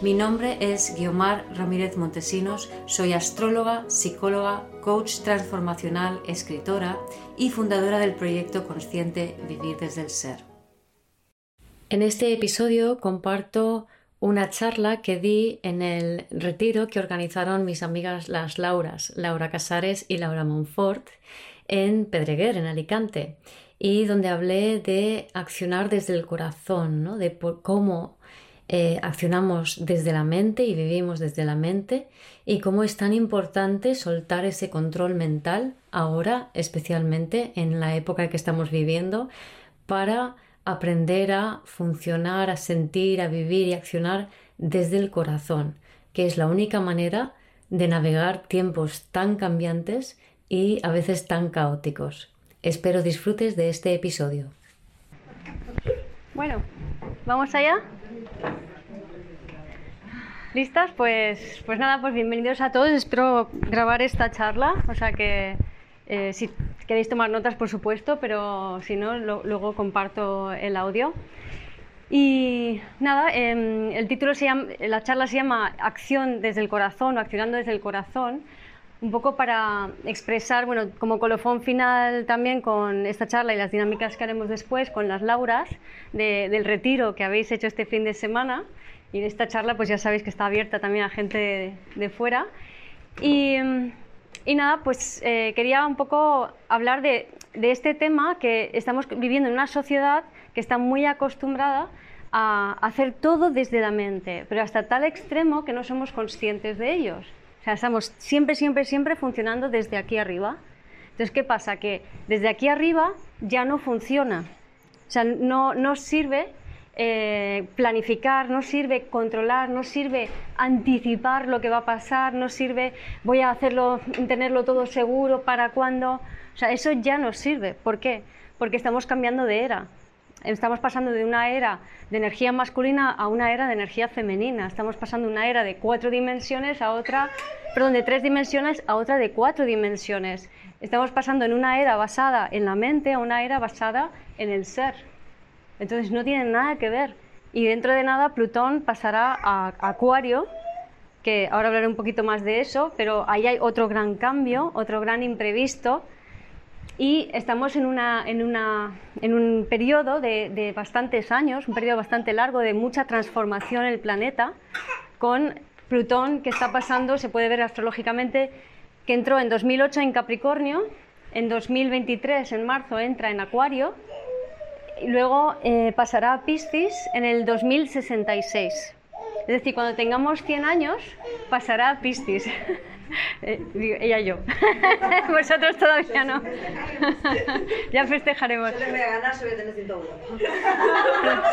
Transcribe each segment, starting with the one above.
Mi nombre es Guiomar Ramírez Montesinos, soy astróloga, psicóloga, coach transformacional, escritora y fundadora del proyecto consciente Vivir desde el Ser. En este episodio comparto una charla que di en el retiro que organizaron mis amigas las Lauras, Laura Casares y Laura Monfort, en Pedreguer, en Alicante, y donde hablé de accionar desde el corazón, ¿no? de cómo eh, accionamos desde la mente y vivimos desde la mente y cómo es tan importante soltar ese control mental ahora, especialmente en la época que estamos viviendo, para aprender a funcionar, a sentir, a vivir y accionar desde el corazón, que es la única manera de navegar tiempos tan cambiantes y a veces tan caóticos. Espero disfrutes de este episodio. Bueno, ¿vamos allá? ¿Listas? Pues, pues nada, pues bienvenidos a todos. Espero grabar esta charla. O sea que eh, si queréis tomar notas, por supuesto, pero si no, luego comparto el audio. Y nada, em, el título se llama, la charla se llama Acción desde el corazón o Accionando desde el corazón, un poco para expresar, bueno, como colofón final también con esta charla y las dinámicas que haremos después con las Lauras del retiro que habéis hecho este fin de semana y esta charla pues ya sabéis que está abierta también a gente de, fuera. Y, y, nada, pues eh, quería un poco hablar de, de, este tema que estamos viviendo en una sociedad que está muy acostumbrada a hacer todo desde la mente, pero hasta tal extremo que no somos conscientes de ellos. Estamos siempre, siempre, siempre funcionando desde aquí arriba. Entonces, ¿qué pasa? Que desde aquí arriba ya no funciona. O sea, no, no sirve eh, planificar, no sirve controlar, no sirve anticipar lo que va a pasar, no sirve voy a hacerlo, tenerlo todo seguro para cuando. O sea, eso ya no sirve. ¿Por qué? Porque estamos cambiando de era. Estamos pasando de una era de energía masculina a una era de energía femenina. Estamos pasando de una era de cuatro dimensiones a otra, perdón, de tres dimensiones a otra de cuatro dimensiones. Estamos pasando en una era basada en la mente a una era basada en el ser. Entonces no tienen nada que ver. Y dentro de nada Plutón pasará a Acuario, que ahora hablaré un poquito más de eso, pero ahí hay otro gran cambio, otro gran imprevisto. Y estamos en, una, en, una, en un periodo de, de, bastantes años, un periodo bastante largo de mucha transformación en el planeta, con Plutón que está pasando, se puede ver astrológicamente, que entró en 2008 en Capricornio, en 2023, en marzo, entra en Acuario, y luego eh, pasará a Piscis en el 2066. Es decir, cuando tengamos 100 años, pasará a Piscis. Eh, ella y yo. Vosotros todavía no. ya festejaremos. Yo voy a ganar, sobre tener 101.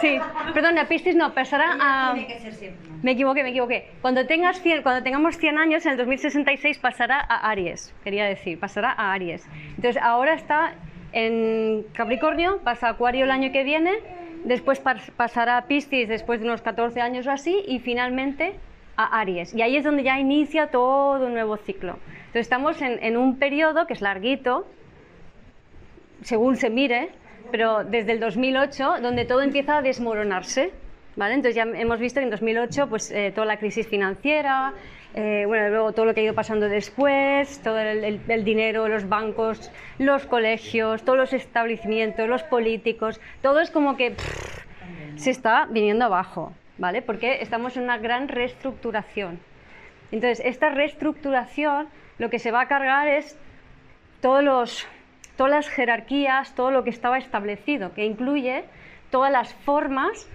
sí, perdón, a Piscis no, pasará a. Tiene que ser siempre. Me equivoqué, me equivoqué. Cuando, tengas 100, cuando tengamos 100 años, en el 2066 pasará a Aries, quería decir, pasará a Aries. Entonces, ahora está en Capricornio, pasa a Acuario el año que viene, después pasará a Piscis después de unos 14 años o así y finalmente a Aries. Y ahí es donde ya inicia todo un nuevo ciclo. Entonces estamos en, un periodo que es larguito, según se mire, pero desde el 2008, donde todo empieza a desmoronarse. ¿vale? Entonces ya hemos visto que en 2008 pues, eh, toda la crisis financiera, eh, bueno, luego todo lo que ha ido pasando después, todo el, dinero, los bancos, los colegios, todos los establecimientos, los políticos, todo es como que se está viniendo abajo, ¿vale? Porque estamos en una gran reestructuración. Entonces, esta reestructuración lo que se va a cargar es todos los, todas las jerarquías, todo lo que estaba establecido, que incluye todas las formas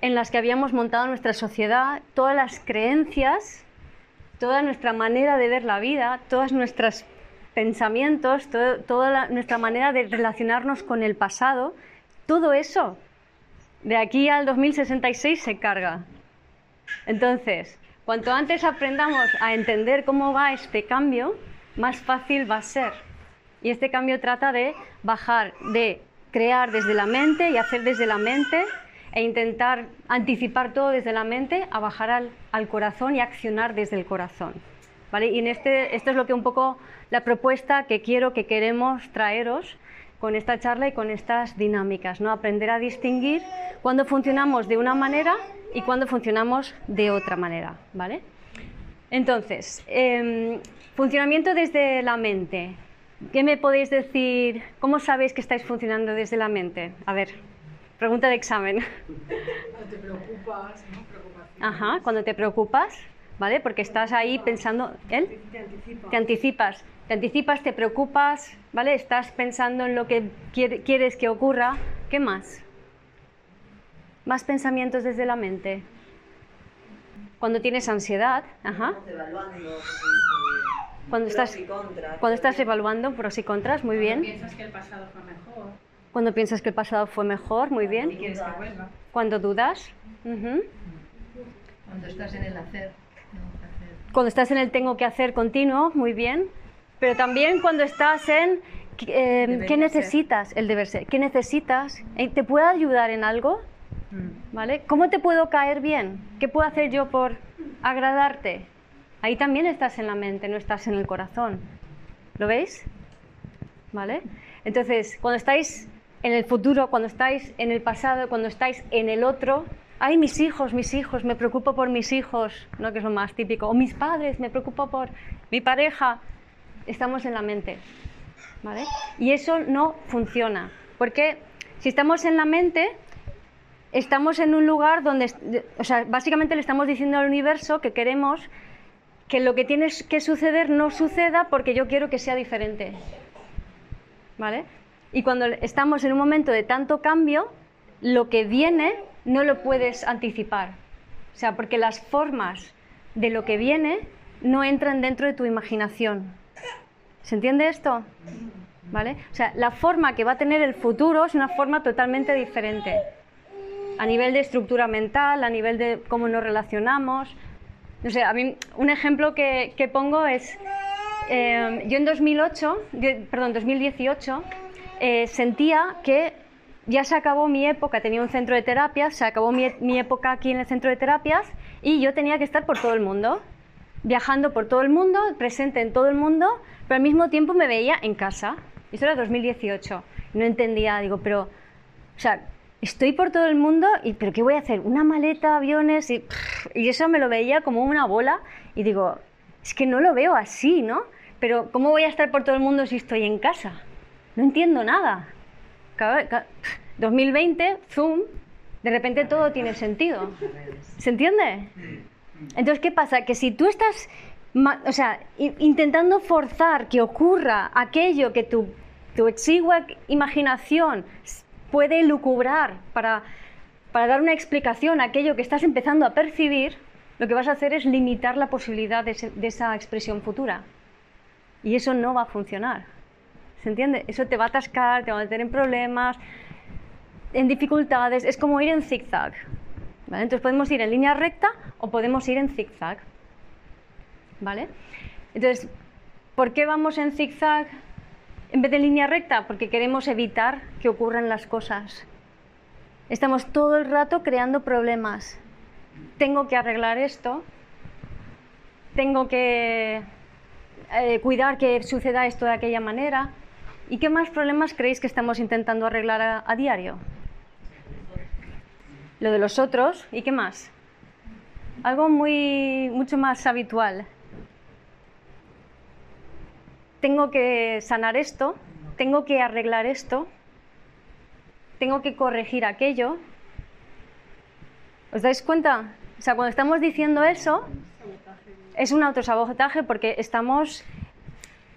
en las que habíamos montado nuestra sociedad, todas las creencias toda nuestra manera de ver la vida, todos nuestros pensamientos, toda nuestra manera de relacionarnos con el pasado, todo eso de aquí al 2066 se carga. Entonces, cuanto antes aprendamos a entender cómo va este cambio, más fácil va a ser. Y este cambio trata de bajar, de crear desde la mente y hacer desde la mente e intentar anticipar todo desde la mente a bajar al, corazón y accionar desde el corazón. ¿vale? Y en este, esto es lo que un poco la propuesta que quiero, que queremos traeros con esta charla y con estas dinámicas, ¿no? Aprender a distinguir cuando funcionamos de una manera y cuando funcionamos de otra manera, ¿vale? Entonces, em, funcionamiento desde la mente. ¿Qué me podéis decir? ¿Cómo sabéis que estáis funcionando desde la mente? A ver, pregunta de examen. Cuando te preocupas, ¿no? Ajá, cuando te preocupas, ¿vale? Porque estás ahí pensando, ¿él? Te anticipas. Te anticipas, te anticipas, te preocupas, ¿vale? Estás pensando en lo que quieres que ocurra. ¿Qué más? Más pensamientos desde la mente. Cuando tienes ansiedad, ajá. Cuando estás, cuando estás evaluando pros y contras, muy bien. Cuando piensas que el pasado fue mejor. Cuando piensas que el pasado fue mejor, muy bien. Cuando dudas. ujú. Cuando estás en el hacer. Cuando estás en el tengo que hacer continuo, muy bien. Pero también cuando estás en eh, ¿qué necesitas? El deber ser. ¿Qué necesitas? Eh, ¿Te puedo ayudar en algo? ¿Vale? ¿Cómo te puedo caer bien? ¿Qué puedo hacer yo por agradarte? Ahí también estás en la mente, no estás en el corazón. ¿Lo veis? ¿Vale? Entonces, cuando estáis en el futuro, cuando estáis en el pasado, cuando estáis en el otro, ay, mis hijos, mis hijos, me preocupo por mis hijos, ¿no? que es lo más típico, o mis padres, me preocupo por mi pareja, estamos en la mente. ¿Vale? Y eso no funciona, porque si estamos en la mente, estamos en un lugar donde, o sea, básicamente le estamos diciendo al universo que queremos que lo que tiene que suceder no suceda porque yo quiero que sea diferente. ¿Vale? Y cuando estamos en un momento de tanto cambio, lo que viene no lo puedes anticipar. O sea, porque las formas de lo que viene no entran dentro de tu imaginación. ¿Se entiende esto? ¿Vale? O sea, la forma que va a tener el futuro es una forma totalmente diferente. A nivel de estructura mental, a nivel de cómo nos relacionamos. No sé, a mí un ejemplo que, pongo es, eh, yo en 2008, de- perdón, 2018, eh, sentía que ya se acabó mi época, tenía un centro de terapias, se acabó mi, mi época aquí en el centro de terapias y yo tenía que estar por todo el mundo, viajando por todo el mundo, presente en todo el mundo, pero al mismo tiempo me veía en casa. Eso era 2018. No entendía, digo, pero, o sea, estoy por todo el mundo, y, pero ¿qué voy a hacer? ¿Una maleta, aviones? Y, y eso me lo veía como una bola y digo, es que no lo veo así, ¿no? Pero ¿cómo voy a estar por todo el mundo si estoy en casa? No entiendo nada. Cada- ca- 2020, Zoom, de repente todo tiene sentido. ¿Se entiende? Entonces, ¿qué pasa? Que si tú estás, o sea, intentando forzar que ocurra aquello que tu, tu exigua imaginación puede lucubrar para, para dar una explicación a aquello que estás empezando a percibir, lo que vas a hacer es limitar la posibilidad de, de esa expresión futura. Y eso no va a funcionar. ¿Se entiende? Eso te va a atascar, te va a meter en problemas, en dificultades. Es como ir en zigzag. ¿vale? Entonces podemos ir en línea recta o podemos ir en zigzag. ¿Vale? Entonces, ¿por qué vamos en zigzag en vez de línea recta? Porque queremos evitar que ocurran las cosas. Estamos todo el rato creando problemas. Tengo que arreglar esto. Tengo que eh, cuidar que suceda esto de aquella manera. ¿Y qué más problemas creéis que estamos intentando arreglar a, diario? Lo de los otros. ¿Y qué más? Algo muy, mucho más habitual. Tengo que sanar esto, tengo que arreglar esto, tengo que corregir aquello. ¿Os dais cuenta? O sea, cuando estamos diciendo eso, es un autosabotaje porque estamos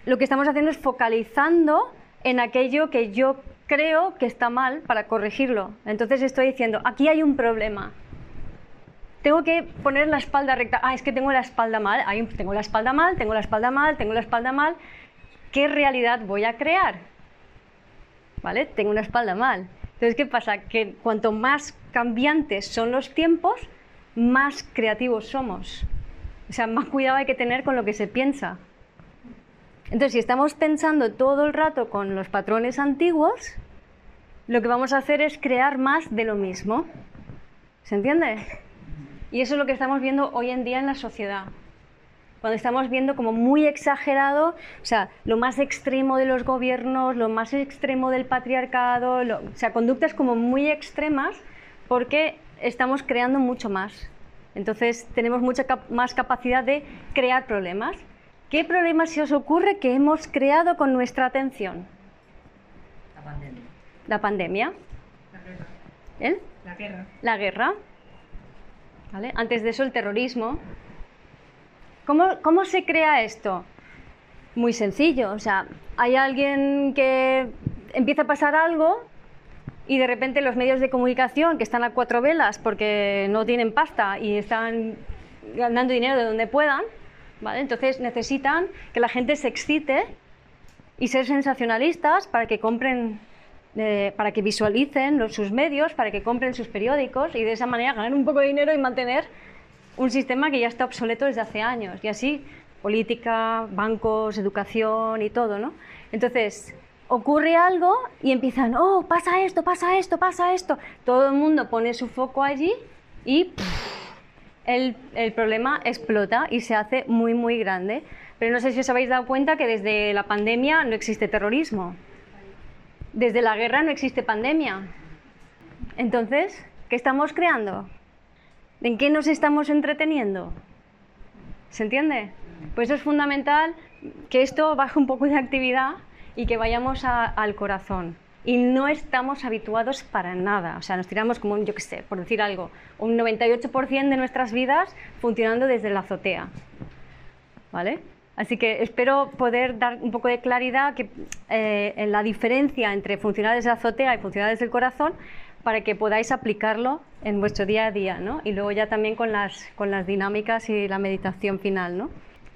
lo que estamos haciendo es focalizando en aquello que yo creo que está mal para corregirlo. Entonces estoy diciendo, aquí hay un problema. Tengo que poner la espalda recta. Ah, es que tengo la espalda mal. Ahí tengo la espalda mal, tengo la espalda mal, tengo la espalda mal. ¿Qué realidad voy a crear? ¿Vale? Tengo una espalda mal. Entonces, ¿qué pasa? Que cuanto más cambiantes son los tiempos, más creativos somos. O sea, más cuidado hay que tener con lo que se piensa. Entonces, si estamos pensando todo el rato con los patrones antiguos, lo que vamos a hacer es crear más de lo mismo. ¿Se entiende? Y eso es lo que estamos viendo hoy en día en la sociedad. Cuando estamos viendo como muy exagerado, o sea, lo más extremo de los gobiernos, lo más extremo del patriarcado, o sea, conductas como muy extremas porque estamos creando mucho más. Entonces tenemos mucha más capacidad de crear problemas. ¿Qué problemas se os ocurre que hemos creado con nuestra atención? La pandemia. La pandemia. La guerra. ¿Eh? La guerra. La guerra. ¿Vale? Antes de eso el terrorismo. ¿Cómo, ¿Cómo se crea esto? Muy sencillo. O sea, hay alguien que empieza a pasar algo y de repente los medios de comunicación que están a cuatro velas porque no tienen pasta y están ganando dinero de donde puedan, ¿vale? Entonces necesitan que la gente se excite y ser sensacionalistas para que compren, eh, para que visualicen los, sus medios, para que compren sus periódicos y de esa manera ganar un poco de dinero y mantener un sistema que ya está obsoleto desde hace años. Y así política, bancos, educación y todo, ¿no? Entonces, ocurre algo y empiezan, oh, pasa esto, pasa esto, pasa esto. Todo el mundo pone su foco allí y el, el, problema explota y se hace muy, muy grande. Pero no sé si os habéis dado cuenta que desde la pandemia no existe terrorismo. Desde la guerra no existe pandemia. Entonces, ¿qué estamos creando? ¿En qué nos estamos entreteniendo? ¿Se entiende? Pues es fundamental que esto baje un poco de actividad y que vayamos al corazón. Y no estamos habituados para nada. O sea, nos tiramos como, un, yo qué sé, por decir algo, un 98% de nuestras vidas funcionando desde la azotea. ¿Vale? Así que espero poder dar un poco de claridad que, eh, en la diferencia entre funcionar desde la azotea y funcionar desde el corazón para que podáis aplicarlo en vuestro día a día, ¿no? Y luego ya también con las, con las dinámicas y la meditación final, ¿no?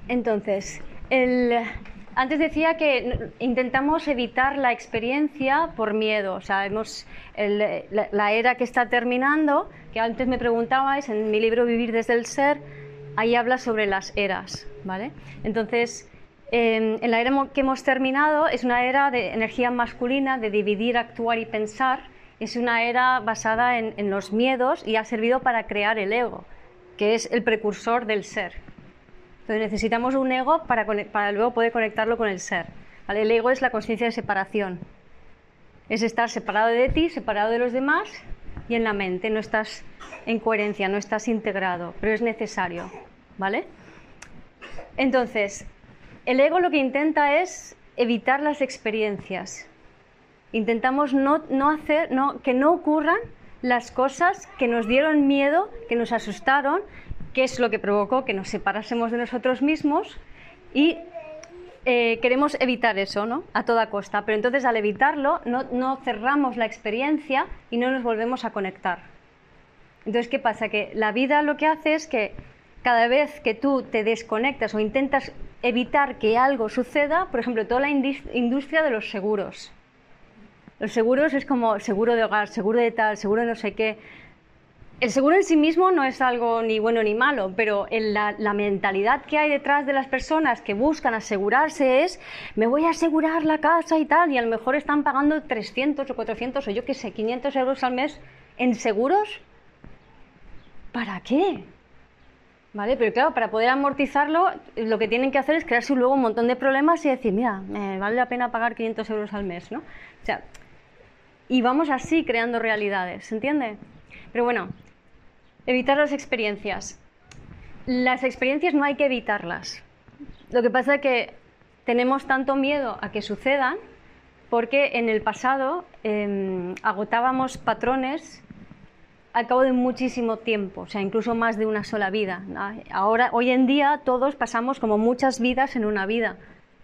Entonces, el, antes decía que intentamos evitar la experiencia por miedo. O sea, hemos, la, era que está terminando, que antes me preguntabais, en mi libro Vivir desde el Ser, ahí habla sobre las eras. ¿vale? Entonces, eh, en la era que hemos terminado es una era de energía masculina, de dividir, actuar y pensar. Es una era basada en los miedos y ha servido para crear el ego, que es el precursor del ser. Entonces necesitamos un ego para, para luego poder conectarlo con el ser. ¿vale? El ego es la conciencia de separación. Es estar separado de ti, separado de los demás y en la mente. No estás en coherencia, no estás integrado, pero es necesario. ¿Vale? Entonces, el ego lo que intenta es evitar las experiencias. Intentamos no, no hacer, no, que no ocurran las cosas que nos dieron miedo, que nos asustaron qué es lo que provocó que nos separásemos de nosotros mismos y eh, queremos evitar eso, ¿no? A toda costa. Pero entonces al evitarlo no, no, cerramos la experiencia y no nos volvemos a conectar. Entonces, ¿qué pasa? Que la vida lo que hace es que cada vez que tú te desconectas o intentas evitar que algo suceda, por ejemplo, toda la industria de los seguros. Los seguros es como seguro de hogar, seguro de tal, seguro de no sé qué el seguro en sí mismo no es algo ni bueno ni malo, pero la, mentalidad que hay detrás de las personas que buscan asegurarse es, me voy a asegurar la casa y tal, y a lo mejor están pagando 300 o 400 o yo qué sé, 500 euros al mes en seguros. ¿Para qué? ¿Vale? Pero claro, para poder amortizarlo, lo que tienen que hacer es crearse luego un montón de problemas y decir, mira, me vale la pena pagar 500 euros al mes, ¿no? O sea, y vamos así creando realidades, ¿se entiende? Pero bueno, Evitar las experiencias. Las experiencias no hay que evitarlas. Lo que pasa es que tenemos tanto miedo a que sucedan porque en el pasado eh, agotábamos patrones al cabo de muchísimo tiempo, o sea, incluso más de una sola vida. Ahora, hoy en día, todos pasamos como muchas vidas en una vida.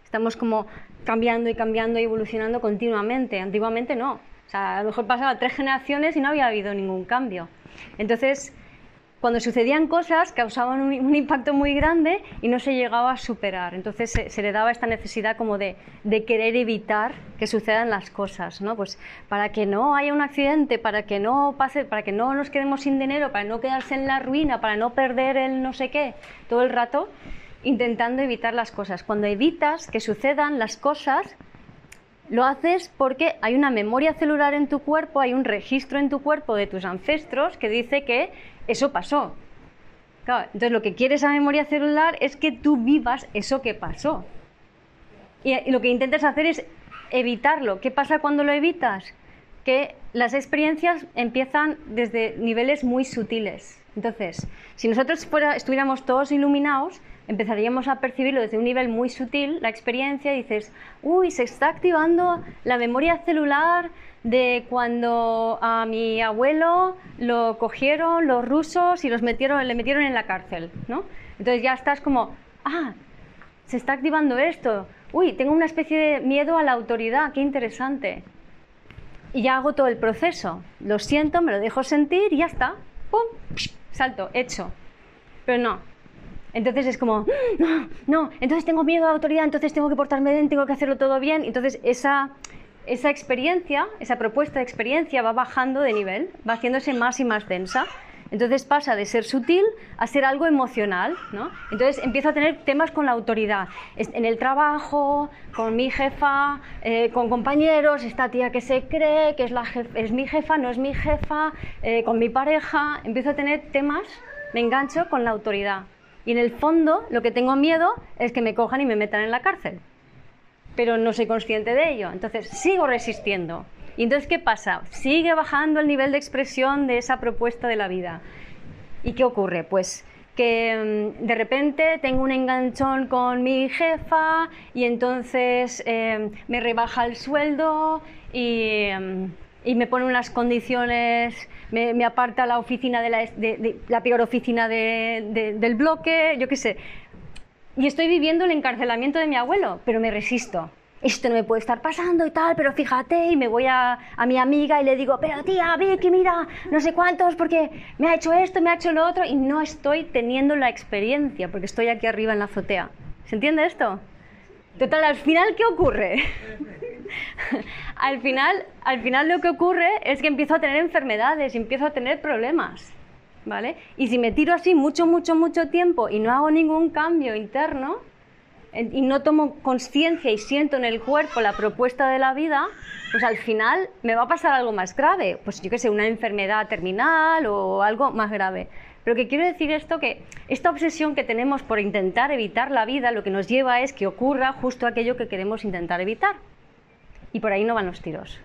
Estamos como cambiando y cambiando y evolucionando continuamente. Antiguamente no. O sea, a lo mejor pasaban tres generaciones y no había habido ningún cambio. Entonces, cuando sucedían cosas causaban un, impacto muy grande y no se llegaba a superar. Entonces se, se le daba esta necesidad como de, de querer evitar que sucedan las cosas, ¿no? Pues para que no haya un accidente, para que no pase, para que no nos quedemos sin dinero, para no quedarse en la ruina, para no perder el no sé qué, todo el rato intentando evitar las cosas. Cuando evitas que sucedan las cosas, lo haces porque hay una memoria celular en tu cuerpo, hay un registro en tu cuerpo de tus ancestros que dice que eso pasó. Claro, entonces lo que quiere esa memoria celular es que tú vivas eso que pasó. Y, lo que intentas hacer es evitarlo. ¿Qué pasa cuando lo evitas? Que las experiencias empiezan desde niveles muy sutiles. Entonces, si nosotros estuviéramos todos iluminados, empezaríamos a percibirlo desde un nivel muy sutil, la experiencia, y dices, uy, se está activando la memoria celular de cuando a mi abuelo lo cogieron los rusos y los metieron, le metieron en la cárcel, ¿no? Entonces ya estás como, ah, se está activando esto, uy, tengo una especie de miedo a la autoridad, qué interesante. Y ya hago todo el proceso, lo siento, me lo dejo sentir y ya está, pum, salto, hecho. Pero no, entonces es como, no, no, entonces tengo miedo a la autoridad, entonces tengo que portarme bien, tengo que hacerlo todo bien. Entonces esa, esa experiencia, esa propuesta de experiencia va bajando de nivel, va haciéndose más y más densa. Entonces pasa de ser sutil a ser algo emocional, ¿no? Entonces empiezo a tener temas con la autoridad, en el trabajo, con mi jefa, eh, con compañeros, esta tía que se cree que es, la jef- es mi jefa, no es mi jefa, eh, con mi pareja, empiezo a tener temas, me engancho con la autoridad. Y en el fondo lo que tengo miedo es que me cojan y me metan en la cárcel. Pero no soy consciente de ello. Entonces sigo resistiendo. Y entonces, ¿qué pasa? Sigue bajando el nivel de expresión de esa propuesta de la vida. ¿Y qué ocurre? Pues que mm, de repente tengo un enganchón con mi jefa y entonces eh, me rebaja el sueldo y, mm, y me pone unas condiciones, me, aparta la oficina de la, de- la peor oficina de- del bloque, yo qué sé. Y estoy viviendo el encarcelamiento de mi abuelo, pero me resisto. Esto no me puede estar pasando y tal, pero fíjate, y me voy a, a mi amiga y le digo, pero tía, Vicky, mira, no sé cuántos, porque me ha hecho esto, me ha hecho lo otro, y no estoy teniendo la experiencia, porque estoy aquí arriba en la azotea. ¿Se entiende esto? Total, al final, ¿qué ocurre? al, final, al final lo que ocurre es que empiezo a tener enfermedades empiezo a tener problemas. ¿Vale? Y si me tiro así mucho, mucho, mucho tiempo y no hago ningún cambio interno y no tomo conciencia y siento en el cuerpo la propuesta de la vida, pues al final me va a pasar algo más grave. Pues yo qué sé, una enfermedad terminal o algo más grave. Pero que quiero decir esto que esta obsesión que tenemos por intentar evitar la vida lo que nos lleva es que ocurra justo aquello que queremos intentar evitar. Y por ahí no van los tiros.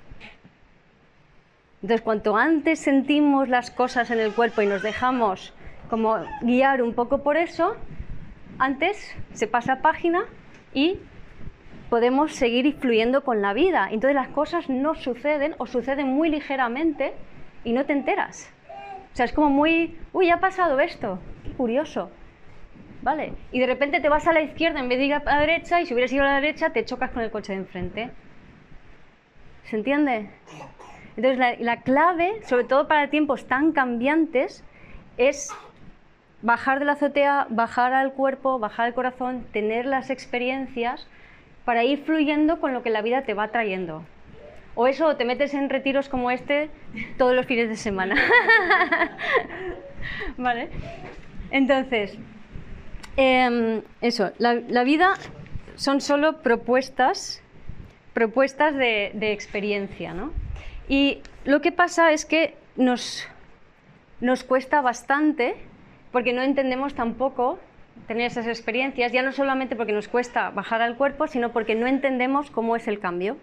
Entonces, cuanto antes sentimos las cosas en el cuerpo y nos dejamos como guiar un poco por eso, antes se pasa página y podemos seguir fluyendo con la vida. Entonces las cosas no suceden o suceden muy ligeramente y no te enteras. O sea, es como muy, uy, ha pasado esto, qué curioso. ¿Vale? Y de repente te vas a la izquierda en vez de ir a la derecha y si hubieras ido a la derecha te chocas con el coche de enfrente. ¿Se entiende? Entonces la, la clave, sobre todo para tiempos tan cambiantes, es bajar de la azotea, bajar al cuerpo, bajar al corazón, tener las experiencias para ir fluyendo con lo que la vida te va trayendo. O eso, te metes en retiros como este todos los fines de semana. ¿Vale? Entonces, em, eso, la, vida son solo propuestas, propuestas de experiencia, ¿no? Y lo que pasa es que nos, nos cuesta bastante porque no entendemos tampoco tener esas experiencias, ya no solamente porque nos cuesta bajar al cuerpo, sino porque no entendemos cómo es el cambio.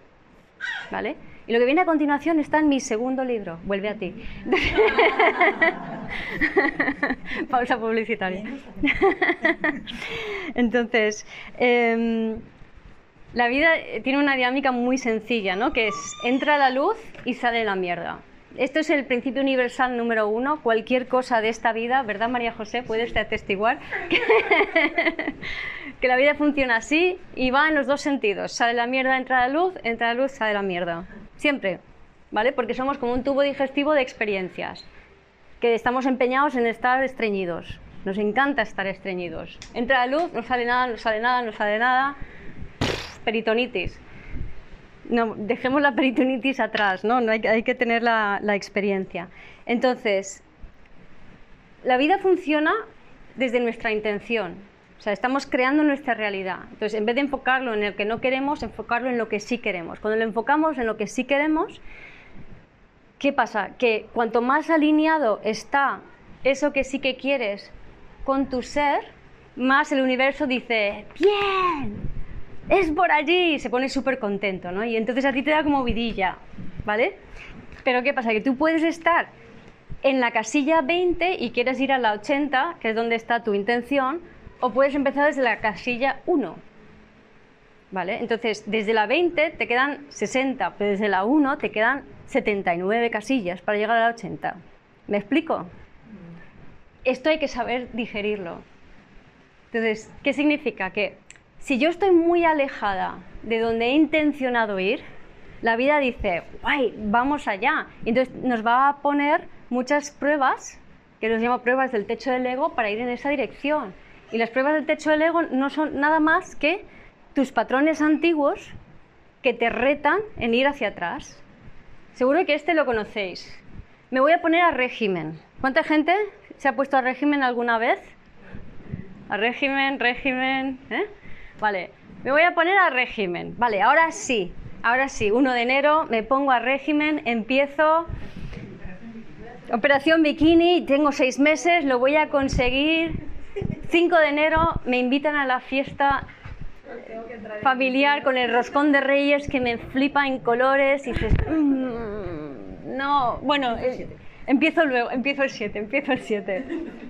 ¿Vale? Y lo que viene a continuación está en mi segundo libro, Vuelve a ti. Pausa publicitaria. Entonces, em, la vida tiene una dinámica muy sencilla, ¿no? Que es entra la luz y sale la mierda. Esto es el principio universal número uno. Cualquier cosa de esta vida, ¿verdad, María José? Puedes atestiguar que la vida funciona así y va en los dos sentidos. Sale la mierda, entra la luz, entra la luz, sale la mierda. Siempre, ¿vale? Porque somos como un tubo digestivo de experiencias. que estamos empeñados en estar estreñidos. Nos encanta estar estreñidos. Entra la luz, no sale nada, no sale nada, no sale nada. Peritonitis. No, dejemos la peritonitis atrás, ¿no? no hay, que tener la, la experiencia. Entonces, la vida funciona desde nuestra intención. O sea, estamos creando nuestra realidad. Entonces, en vez de enfocarlo en el que no queremos, enfocarlo en lo que sí queremos. Cuando lo enfocamos en lo que sí queremos, ¿qué pasa? Que cuanto más alineado está eso que sí que quieres con tu ser, más el universo dice, bien, es por allí, y se pone súper contento, ¿no? Y entonces a ti te da como vidilla, ¿vale? Pero ¿qué pasa? Que tú puedes estar en la casilla 20 y quieres ir a la 80, que es donde está tu intención, o puedes empezar desde la casilla 1. ¿Vale? Entonces, desde la 20 te quedan 60, pero desde la 1 te quedan 79 casillas para llegar a la 80. ¿Me explico? Esto hay que saber digerirlo. Entonces, ¿qué significa? Que si yo estoy muy alejada de donde he intencionado ir, la vida dice, guay, vamos allá. Entonces nos va a poner muchas pruebas, que los llamo pruebas del techo del ego, para ir en esa dirección. Y las pruebas del techo del ego no son nada más que tus patrones antiguos que te retan en ir hacia atrás. Seguro que este lo conocéis. Me voy a poner a régimen. ¿Cuánta gente se ha puesto a régimen alguna vez? A régimen, régimen. ¿eh? Vale, me voy a poner a régimen. Vale, ahora sí, ahora sí, 1 de enero me pongo a régimen, empiezo. Operación Bikini, tengo seis meses, lo voy a conseguir. 5 de enero me invitan a la fiesta familiar con el roscón de reyes que me flipa en colores y dices, "Mm, no, bueno, eh, empiezo luego, empiezo el 7, empiezo el 7.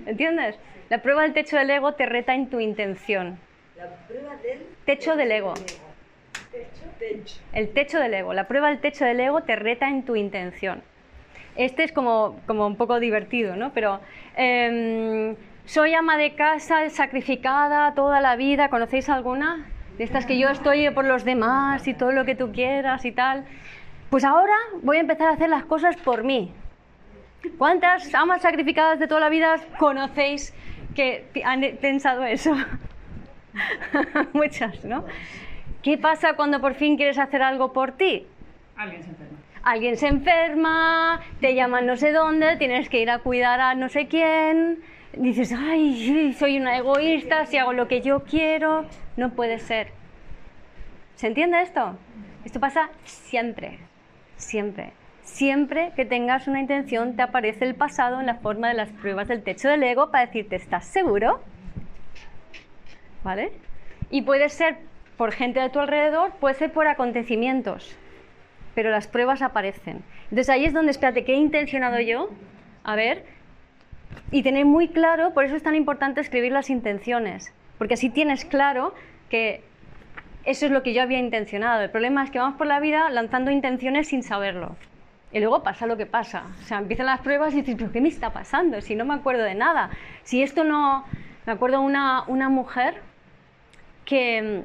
¿Entiendes? La prueba del techo del ego te reta en tu intención. La prueba del Techo del ego. techo. El techo del ego. La prueba del techo del ego te reta en tu intención. Este es como, como un poco divertido, ¿no? Pero em, soy ama de casa, sacrificada toda la vida. ¿Conocéis alguna? De estas que yo estoy por los demás y todo lo que tú quieras y tal. Pues ahora voy a empezar a hacer las cosas por mí. ¿Cuántas amas sacrificadas de toda la vida conocéis que han pensado eso? Muchas, ¿no? ¿Qué pasa cuando por fin quieres hacer algo por ti? Alguien se enferma. Alguien se enferma, te llaman no sé dónde, tienes que ir a cuidar a no sé quién. Dices, ay, soy una egoísta, si hago lo que yo quiero. No puede ser. ¿Se entiende esto? Esto pasa siempre, siempre. Siempre que tengas una intención te aparece el pasado en la forma de las pruebas del techo del ego para decirte, ¿estás seguro? ¿Vale? Y puede ser por gente de tu alrededor, puede ser por acontecimientos, pero las pruebas aparecen. Entonces ahí es donde, espérate, ¿qué he intencionado yo? A ver, y tener muy claro, por eso es tan importante escribir las intenciones, porque así tienes claro que eso es lo que yo había intencionado. El problema es que vamos por la vida lanzando intenciones sin saberlo. Y luego pasa lo que pasa. O sea, empiezan las pruebas y dices, ¿pero qué me está pasando? Si no me acuerdo de nada. Si esto no... Me acuerdo una, una mujer que,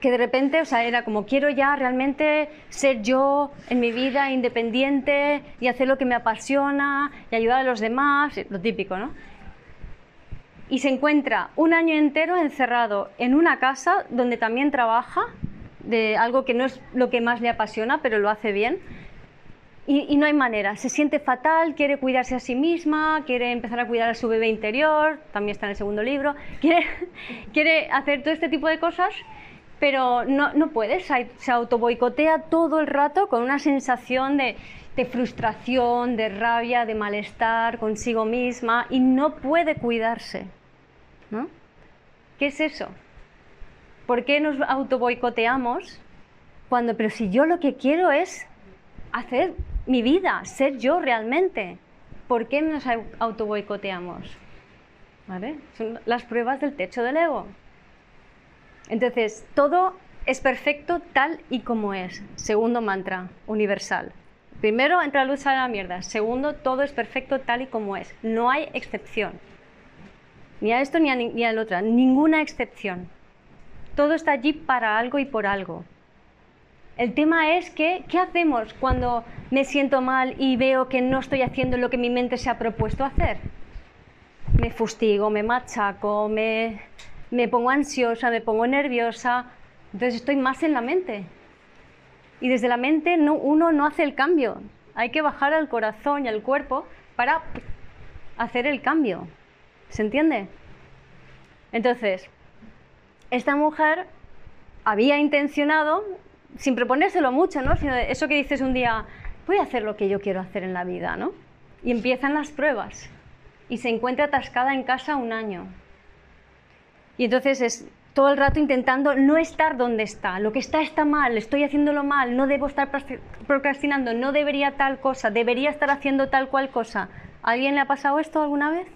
que de repente, o sea, era como quiero ya realmente ser yo en mi vida independiente y hacer lo que me apasiona y ayudar a los demás, lo típico, ¿no? Y se encuentra un año entero encerrado en una casa donde también trabaja de algo que no es lo que más le apasiona, pero lo hace bien. Y, y, no hay manera, se siente fatal, quiere cuidarse a sí misma, quiere empezar a cuidar a su bebé interior, también está en el segundo libro, quiere, quiere hacer todo este tipo de cosas, pero no, no puede, se, se autoboicotea todo el rato con una sensación de, de frustración, de rabia, de malestar consigo misma y no puede cuidarse. ¿no? ¿Qué es eso? ¿Por qué nos autoboicoteamos cuando, pero si yo lo que quiero es hacer mi vida, ser yo realmente. ¿Por qué nos autoboicoteamos? ¿Vale? Son las pruebas del techo del ego. Entonces, todo es perfecto tal y como es. Segundo mantra, universal. Primero, entra la luz, sale la mierda. Segundo, todo es perfecto tal y como es. No hay excepción. Ni a esto ni a, ni a la otra. Ninguna excepción. Todo está allí para algo y por algo. El tema es que, ¿qué hacemos cuando me siento mal y veo que no estoy haciendo lo que mi mente se ha propuesto hacer? Me fustigo, me machaco, me, me pongo ansiosa, me pongo nerviosa, entonces estoy más en la mente. Y desde la mente no, uno no hace el cambio, hay que bajar al corazón y al cuerpo para hacer el cambio. ¿Se entiende? Entonces, esta mujer había intencionado sin proponérselo mucho, ¿no? Eso que dices un día, voy a hacer lo que yo quiero hacer en la vida, ¿no? Y empiezan las pruebas y se encuentra atascada en casa un año. Y entonces es todo el rato intentando no estar donde está. Lo que está está mal, estoy haciéndolo mal, no debo estar procrastinando, no debería tal cosa, debería estar haciendo tal cual cosa. ¿A alguien le ha pasado esto alguna vez?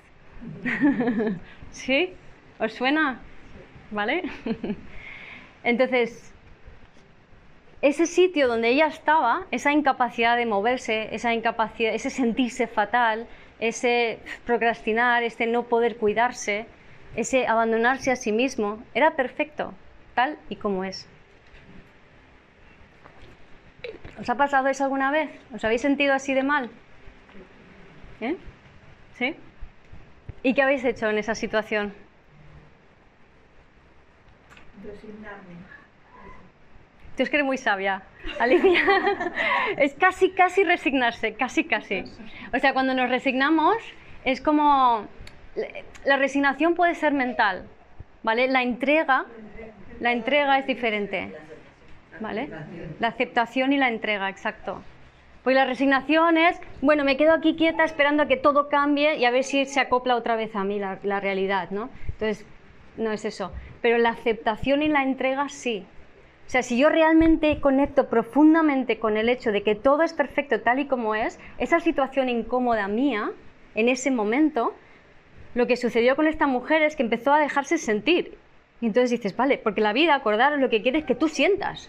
¿Sí? ¿Os suena? ¿Vale? Entonces, ese sitio donde ella estaba, esa incapacidad de moverse, esa incapacidad, ese sentirse fatal, ese procrastinar, ese no poder cuidarse, ese abandonarse a sí mismo, era perfecto, tal y como es. ¿Os ha pasado eso alguna vez? ¿Os habéis sentido así de mal? ¿Eh? ¿Sí? ¿Y qué habéis hecho en esa situación? Resignarme. Tú es que eres muy sabia, Alicia. es casi, casi resignarse, casi, casi. O sea, cuando nos resignamos es como... La resignación puede ser mental, ¿vale? La entrega, la entrega es diferente, ¿vale? La aceptación y la entrega, exacto. Pues la resignación es, bueno, me quedo aquí quieta esperando a que todo cambie y a ver si se acopla otra vez a mí la, la realidad, ¿no? Entonces, no es eso. Pero la aceptación y la entrega sí, o sea, si yo realmente conecto profundamente con el hecho de que todo es perfecto tal y como es, esa situación incómoda mía, en ese momento, lo que sucedió con esta mujer es que empezó a dejarse sentir. Y entonces dices, vale, porque la vida, acordar, lo que quiere es que tú sientas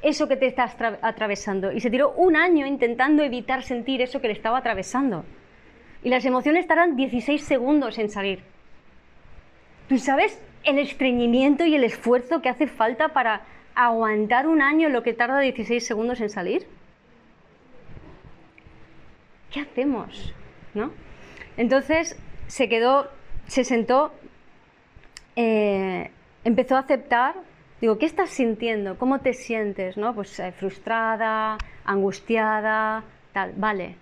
eso que te estás atravesando. Y se tiró un año intentando evitar sentir eso que le estaba atravesando. Y las emociones tardan 16 segundos en salir. ¿Tú sabes el estreñimiento y el esfuerzo que hace falta para aguantar un año lo que tarda 16 segundos en salir? ¿Qué hacemos? ¿No? Entonces se quedó, se sentó, eh, empezó a aceptar. Digo, ¿qué estás sintiendo? ¿Cómo te sientes? ¿No? Pues eh, frustrada, angustiada, tal. Vale.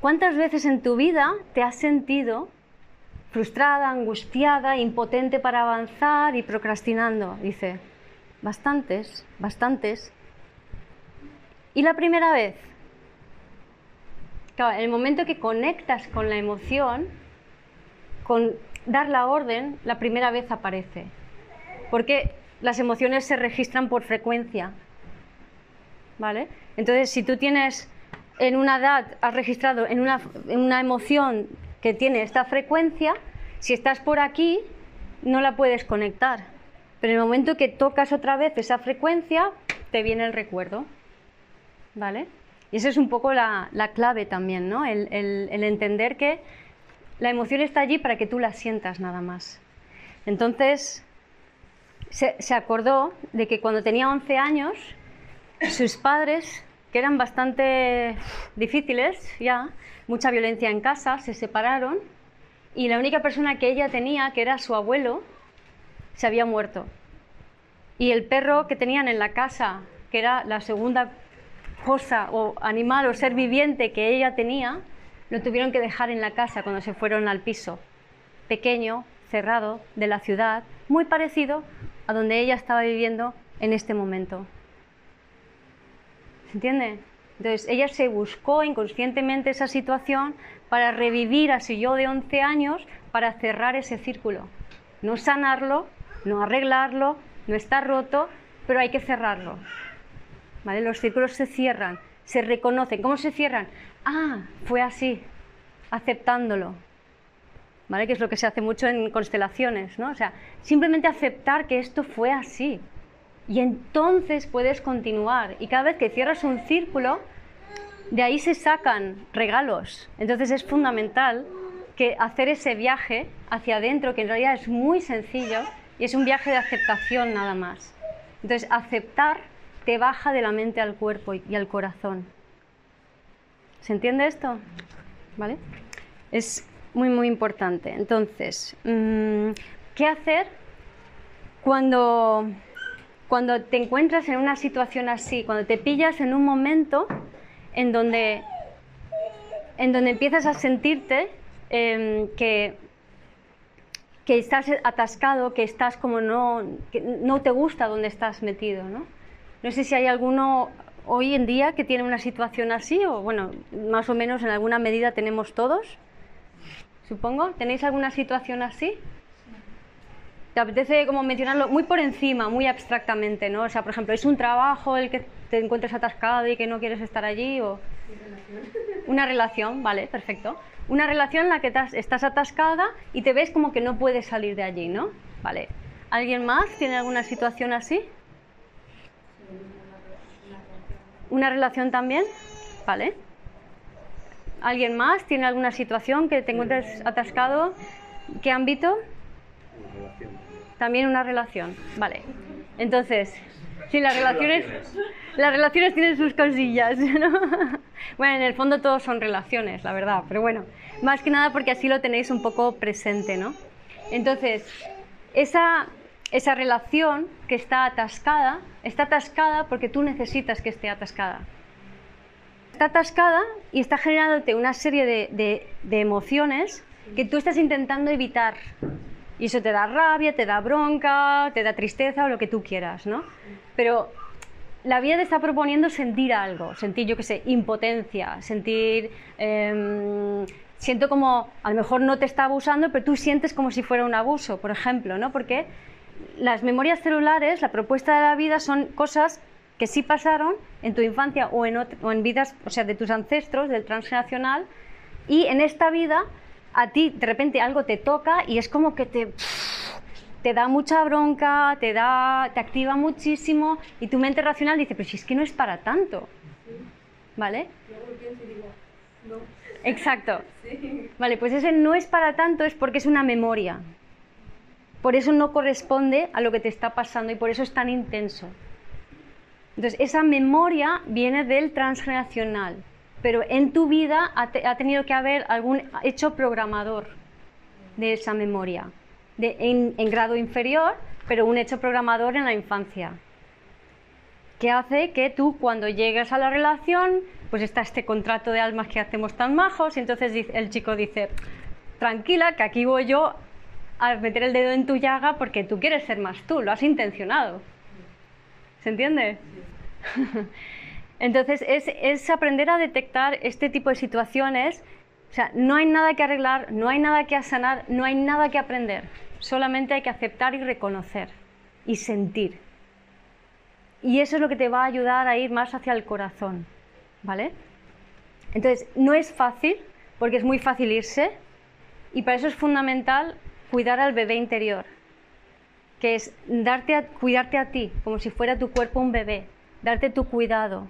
¿Cuántas veces en tu vida te has sentido frustrada, angustiada, impotente para avanzar y procrastinando? Dice, Bastantes, bastantes. ¿Y la primera vez? En el momento que conectas con la emoción, con dar la orden, la primera vez aparece. Porque las emociones se registran por frecuencia. ¿Vale? Entonces, si tú tienes en una edad, has registrado en una, en una emoción que tiene esta frecuencia, si estás por aquí, no la puedes conectar pero en el momento que tocas otra vez esa frecuencia, te viene el recuerdo. ¿Vale? Y esa es un poco la, clave también, ¿no? El, entender que la emoción está allí para que tú la sientas nada más. Entonces, se, acordó de que cuando tenía 11 años, sus padres, que eran bastante difíciles ya, mucha violencia en casa, se separaron y la única persona que ella tenía, que era su abuelo, se había muerto. Y el perro que tenían en la casa, que era la segunda cosa o animal o ser viviente que ella tenía, lo tuvieron que dejar en la casa cuando se fueron al piso. Pequeño, cerrado, de la ciudad, muy parecido a donde ella estaba viviendo en este momento. ¿Se entiende? Entonces ella se buscó inconscientemente esa situación para revivir a su yo de 11 años, para cerrar ese círculo. No sanarlo, no arreglarlo, no está roto, pero hay que cerrarlo. ¿Vale? Los círculos se cierran, se reconocen. ¿Cómo se cierran? Ah, fue así, aceptándolo. ¿Vale? Que es lo que se hace mucho en constelaciones, ¿no? O sea, simplemente aceptar que esto fue así. Y entonces puedes continuar. Y cada vez que cierras un círculo, de ahí se sacan regalos. Entonces es fundamental que hacer ese viaje hacia adentro, que en realidad es muy sencillo, y es un viaje de aceptación nada más. Entonces, aceptar te baja de la mente al cuerpo y al corazón. ¿Se entiende esto? ¿Vale? Es muy, muy importante. Entonces, mm, ¿qué hacer cuando, cuando te encuentras en una situación así? Cuando te pillas en un momento en donde, en donde empiezas a sentirte em, que, que estás atascado, que estás como no, que no te gusta donde estás metido, ¿no? No sé si hay alguno hoy en día que tiene una situación así, o bueno, más o menos en alguna medida tenemos todos, supongo. ¿Tenéis alguna situación así? ¿Te apetece como mencionarlo muy por encima, muy abstractamente, ¿no? O sea, por ejemplo, ¿es un trabajo el que te encuentres atascado y que no quieres estar allí? O... Una relación, vale, perfecto. Una relación en la que estás atascada y te ves como que no puedes salir de allí, ¿no? Vale. ¿Alguien más tiene alguna situación así? ¿Una relación también? ¿Vale? ¿Alguien más tiene alguna situación que te encuentres atascado? ¿Qué ámbito? También una relación. Vale. Entonces, sí, las relaciones, las relaciones tienen sus cosillas, ¿no? Bueno, en el fondo todos son relaciones, la verdad, pero bueno, más que nada porque así lo tenéis un poco presente, ¿no? Entonces, esa, esa relación que está atascada, está atascada porque tú necesitas que esté atascada. Está atascada y está generándote una serie de, emociones que tú estás intentando evitar. Y eso te da rabia, te da bronca, te da tristeza o lo que tú quieras, ¿no? Pero la vida te está proponiendo sentir algo, sentir, yo qué sé, impotencia, sentir... Em, siento como, a lo mejor no te está abusando, pero tú sientes como si fuera un abuso, por ejemplo, ¿no? Porque las memorias celulares, la propuesta de la vida son cosas que sí pasaron en tu infancia o en, o en vidas, o sea, de tus ancestros, del transnacional, y en esta vida a ti de repente algo te toca y es como que te, te da mucha bronca, te, da, te activa muchísimo y tu mente racional dice, pero si es que no es para tanto. ¿Vale? Exacto. Vale, pues ese no es para tanto es porque es una memoria. Por eso no corresponde a lo que te está pasando y por eso es tan intenso. Entonces, esa memoria viene del transgeneracional, pero en tu vida ha, tenido que haber algún hecho programador de esa memoria, en, en grado inferior, pero un hecho programador en la infancia, que hace que tú cuando llegas a la relación, pues está este contrato de almas que hacemos tan majos, y entonces el chico dice, tranquila, que aquí voy yo a meter el dedo en tu llaga porque tú quieres ser más tú, lo has intencionado. ¿Se entiende? Entonces es, aprender a detectar este tipo de situaciones. O sea, no hay nada que arreglar, no hay nada que sanar, no hay nada que aprender. Solamente hay que aceptar y reconocer y sentir. Y eso es lo que te va a ayudar a ir más hacia el corazón. ¿Vale? Entonces, no es fácil, porque es muy fácil irse, y para eso es fundamental cuidar al bebé interior, que es darte cuidarte a ti, como si fuera tu cuerpo un bebé, darte tu cuidado,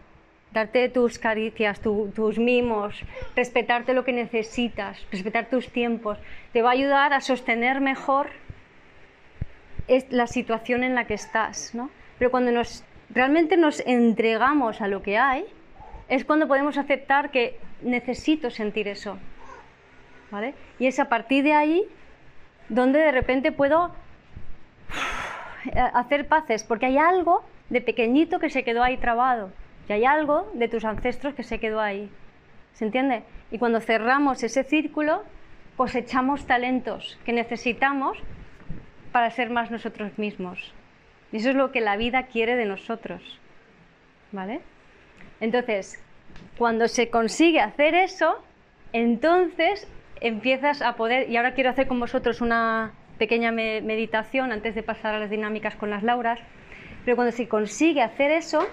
darte tus caricias, tus mimos, respetarte lo que necesitas, respetar tus tiempos, te va a ayudar a sostener mejor la situación en la que estás, ¿no? Pero cuando nos, realmente nos entregamos a lo que hay, es cuando podemos aceptar que necesito sentir eso, ¿vale? Y es a partir de ahí donde de repente puedo hacer paces, porque hay algo de pequeñito que se quedó ahí trabado, y hay algo de tus ancestros que se quedó ahí. ¿Se entiende? Y cuando cerramos ese círculo, cosechamos talentos que necesitamos para ser más nosotros mismos. Y eso es lo que la vida quiere de nosotros. ¿Vale? Entonces, cuando se consigue hacer eso, entonces empiezas a poder, y ahora quiero hacer con vosotros una pequeña meditación antes de pasar a las dinámicas con las Lauras, pero cuando se consigue hacer eso,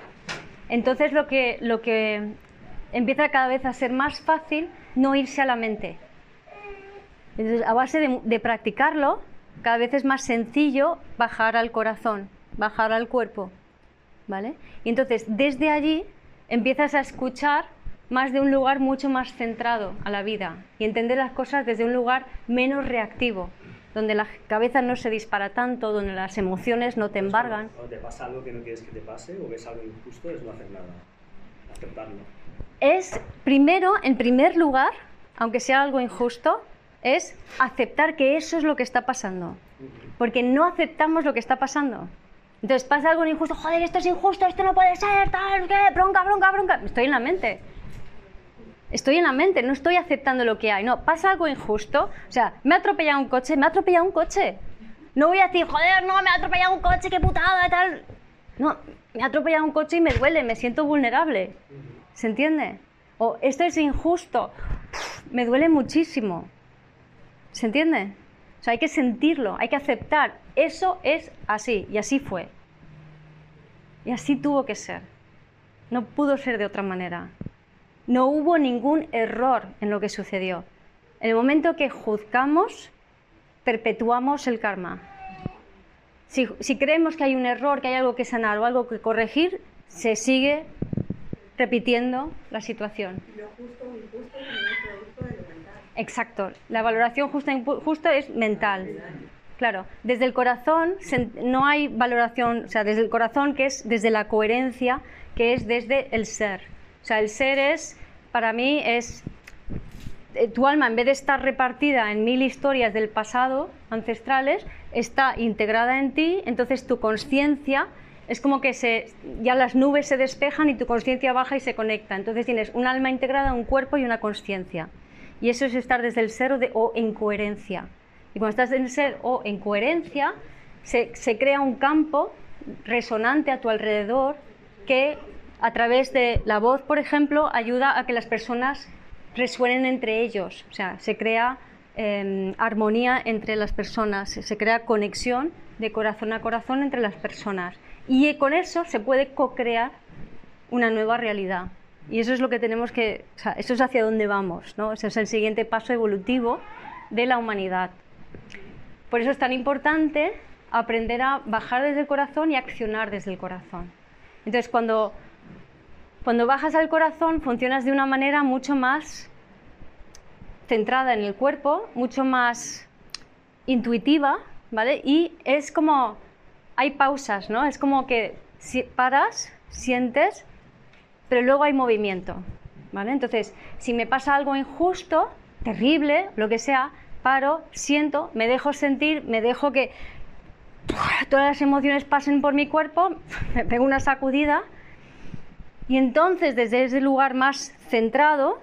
entonces lo que, lo que empieza cada vez a ser más fácil no irse a la mente. Entonces, a base de, practicarlo, cada vez es más sencillo bajar al corazón, bajar al cuerpo. ¿Vale? Y entonces, desde allí, empiezas a escuchar más de un lugar mucho más centrado a la vida y entender las cosas desde un lugar menos reactivo, donde la cabeza no se dispara tanto, donde las emociones no te embargan. Cuando te pasa algo que no quieres que te pase o ves algo injusto, es no hacer nada. Aceptarlo. Es, primero, en primer lugar, aunque sea algo injusto, es aceptar que eso es lo que está pasando. Porque no aceptamos lo que está pasando. Entonces pasa algo injusto, joder, esto es injusto, esto no puede ser, tal, qué, bronca, bronca, bronca. Estoy en la mente. Estoy en la mente, no estoy aceptando lo que hay. No, pasa algo injusto. O sea, me ha atropellado un coche, me ha atropellado un coche. No voy a decir, joder, no, me ha atropellado un coche, qué putada, tal. No, me ha atropellado un coche y me duele, me siento vulnerable. ¿Se entiende? O esto es injusto, me duele muchísimo. ¿Se entiende? O sea, hay que sentirlo, hay que aceptar. Eso es así, y así fue. Y así tuvo que ser. No pudo ser de otra manera. No hubo ningún error en lo que sucedió. En el momento que juzgamos, perpetuamos el karma. Si, creemos que hay un error, que hay algo que sanar o algo que corregir, se sigue repitiendo la situación. Lo justo injusto. Exacto. La valoración justa e injusta es mental. Claro, desde el corazón no hay valoración, o sea, desde el corazón que es desde la coherencia, que es desde el ser. O sea, el ser es, para mí, es eh, tu alma, en vez de estar repartida en mil historias del pasado ancestrales, está integrada en ti, entonces tu conciencia es como que se, ya las nubes se despejan y tu conciencia baja y se conecta. Entonces tienes un alma integrada, un cuerpo y una conciencia. Y eso es estar desde el ser o, de, o en coherencia. Y cuando estás en el ser o en coherencia, se, se crea un campo resonante a tu alrededor que a través de la voz, por ejemplo, ayuda a que las personas resuenen entre ellos. O sea, se crea eh, armonía entre las personas, se crea conexión de corazón a corazón entre las personas. Y con eso se puede co-crear una nueva realidad. Y eso es lo que tenemos que, o sea, eso es hacia dónde vamos, ¿no? Ese es el siguiente paso evolutivo de la humanidad. Por eso es tan importante aprender a bajar desde el corazón y accionar desde el corazón. Entonces, cuando, cuando bajas al corazón, funcionas de una manera mucho más centrada en el cuerpo, mucho más intuitiva, ¿vale? Y es como, hay pausas, ¿no? Es como que paras, sientes, pero luego hay movimiento, ¿vale? Entonces, si me pasa algo injusto, terrible, lo que sea, paro, siento, me dejo sentir, me dejo que todas las emociones pasen por mi cuerpo, me pego una sacudida y entonces desde ese lugar más centrado,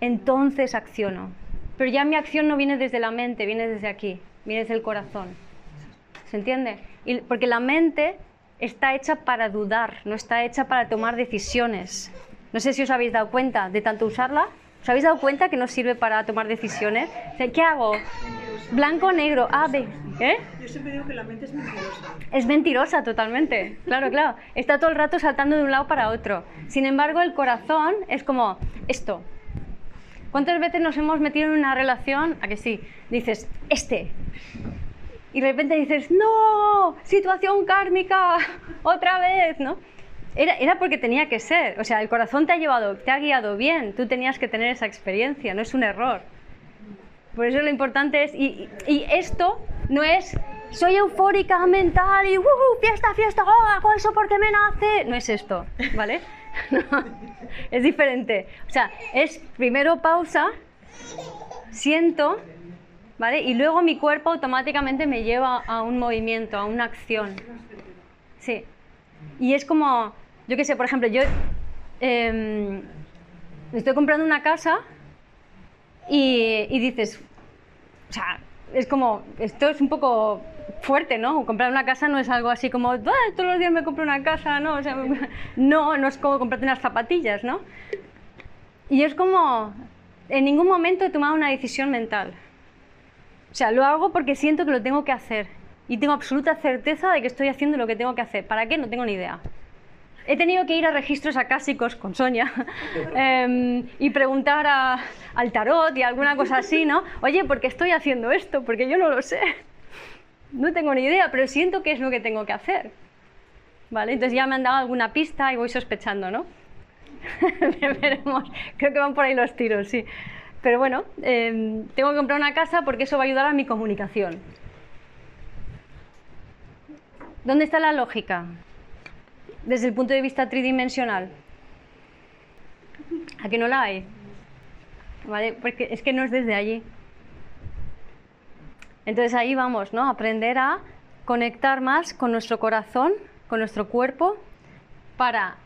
entonces acciono. Pero ya mi acción no viene desde la mente, viene desde aquí, viene desde el corazón. ¿Se entiende? Porque la mente está hecha para dudar, no está hecha para tomar decisiones. No sé si os habéis dado cuenta de tanto usarla. ¿Os habéis dado cuenta que no sirve para tomar decisiones? ¿Qué hago? Blanco, negro, A, B. ¿Eh? Yo siempre digo que la mente es mentirosa. Es mentirosa totalmente, claro, claro. Está todo el rato saltando de un lado para otro. Sin embargo, el corazón es como esto. ¿Cuántas veces nos hemos metido en una relación a que sí? Dices, este. Y de repente dices, no, situación kármica, otra vez, ¿no? Era, era, porque tenía que ser. O sea, el corazón te ha llevado, te ha guiado bien. Tú tenías que tener esa experiencia, no es un error. Por eso lo importante es, y, y esto no es, soy eufórica mental y uh, fiesta, fiesta, oh, eso porque me nace. No es esto, ¿vale? No, es diferente. O sea, es primero pausa, siento, ¿vale? Y luego mi cuerpo automáticamente me lleva a un movimiento, a una acción. Sí. Y es como, yo qué sé, por ejemplo, yo eh, estoy comprando una casa y, y, dices, o sea, es como, esto es un poco fuerte, ¿no? Comprar una casa no es algo así como, todos los días me compro una casa, ¿no? O sea, no, no es como comprarte unas zapatillas, ¿no? Y es como, en ningún momento he tomado una decisión mental. O sea, lo hago porque siento que lo tengo que hacer y tengo absoluta certeza de que estoy haciendo lo que tengo que hacer. ¿Para qué? No tengo ni idea. He tenido que ir a registros acásicos con Sonia eh, y preguntar a, al tarot y alguna cosa así, ¿no? Oye, ¿por qué estoy haciendo esto? Porque yo no lo sé. No tengo ni idea, pero siento que es lo que tengo que hacer. ¿Vale? Entonces ya me han dado alguna pista y voy sospechando, ¿no? Creo que van por ahí los tiros, sí. Pero bueno, eh, tengo que comprar una casa porque eso va a ayudar a mi comunicación. ¿Dónde está la lógica? Desde el punto de vista tridimensional. ¿A que no la hay? ¿Vale? Porque es que no es desde allí. Entonces ahí vamos, ¿no? Aprender a conectar más con nuestro corazón, con nuestro cuerpo, para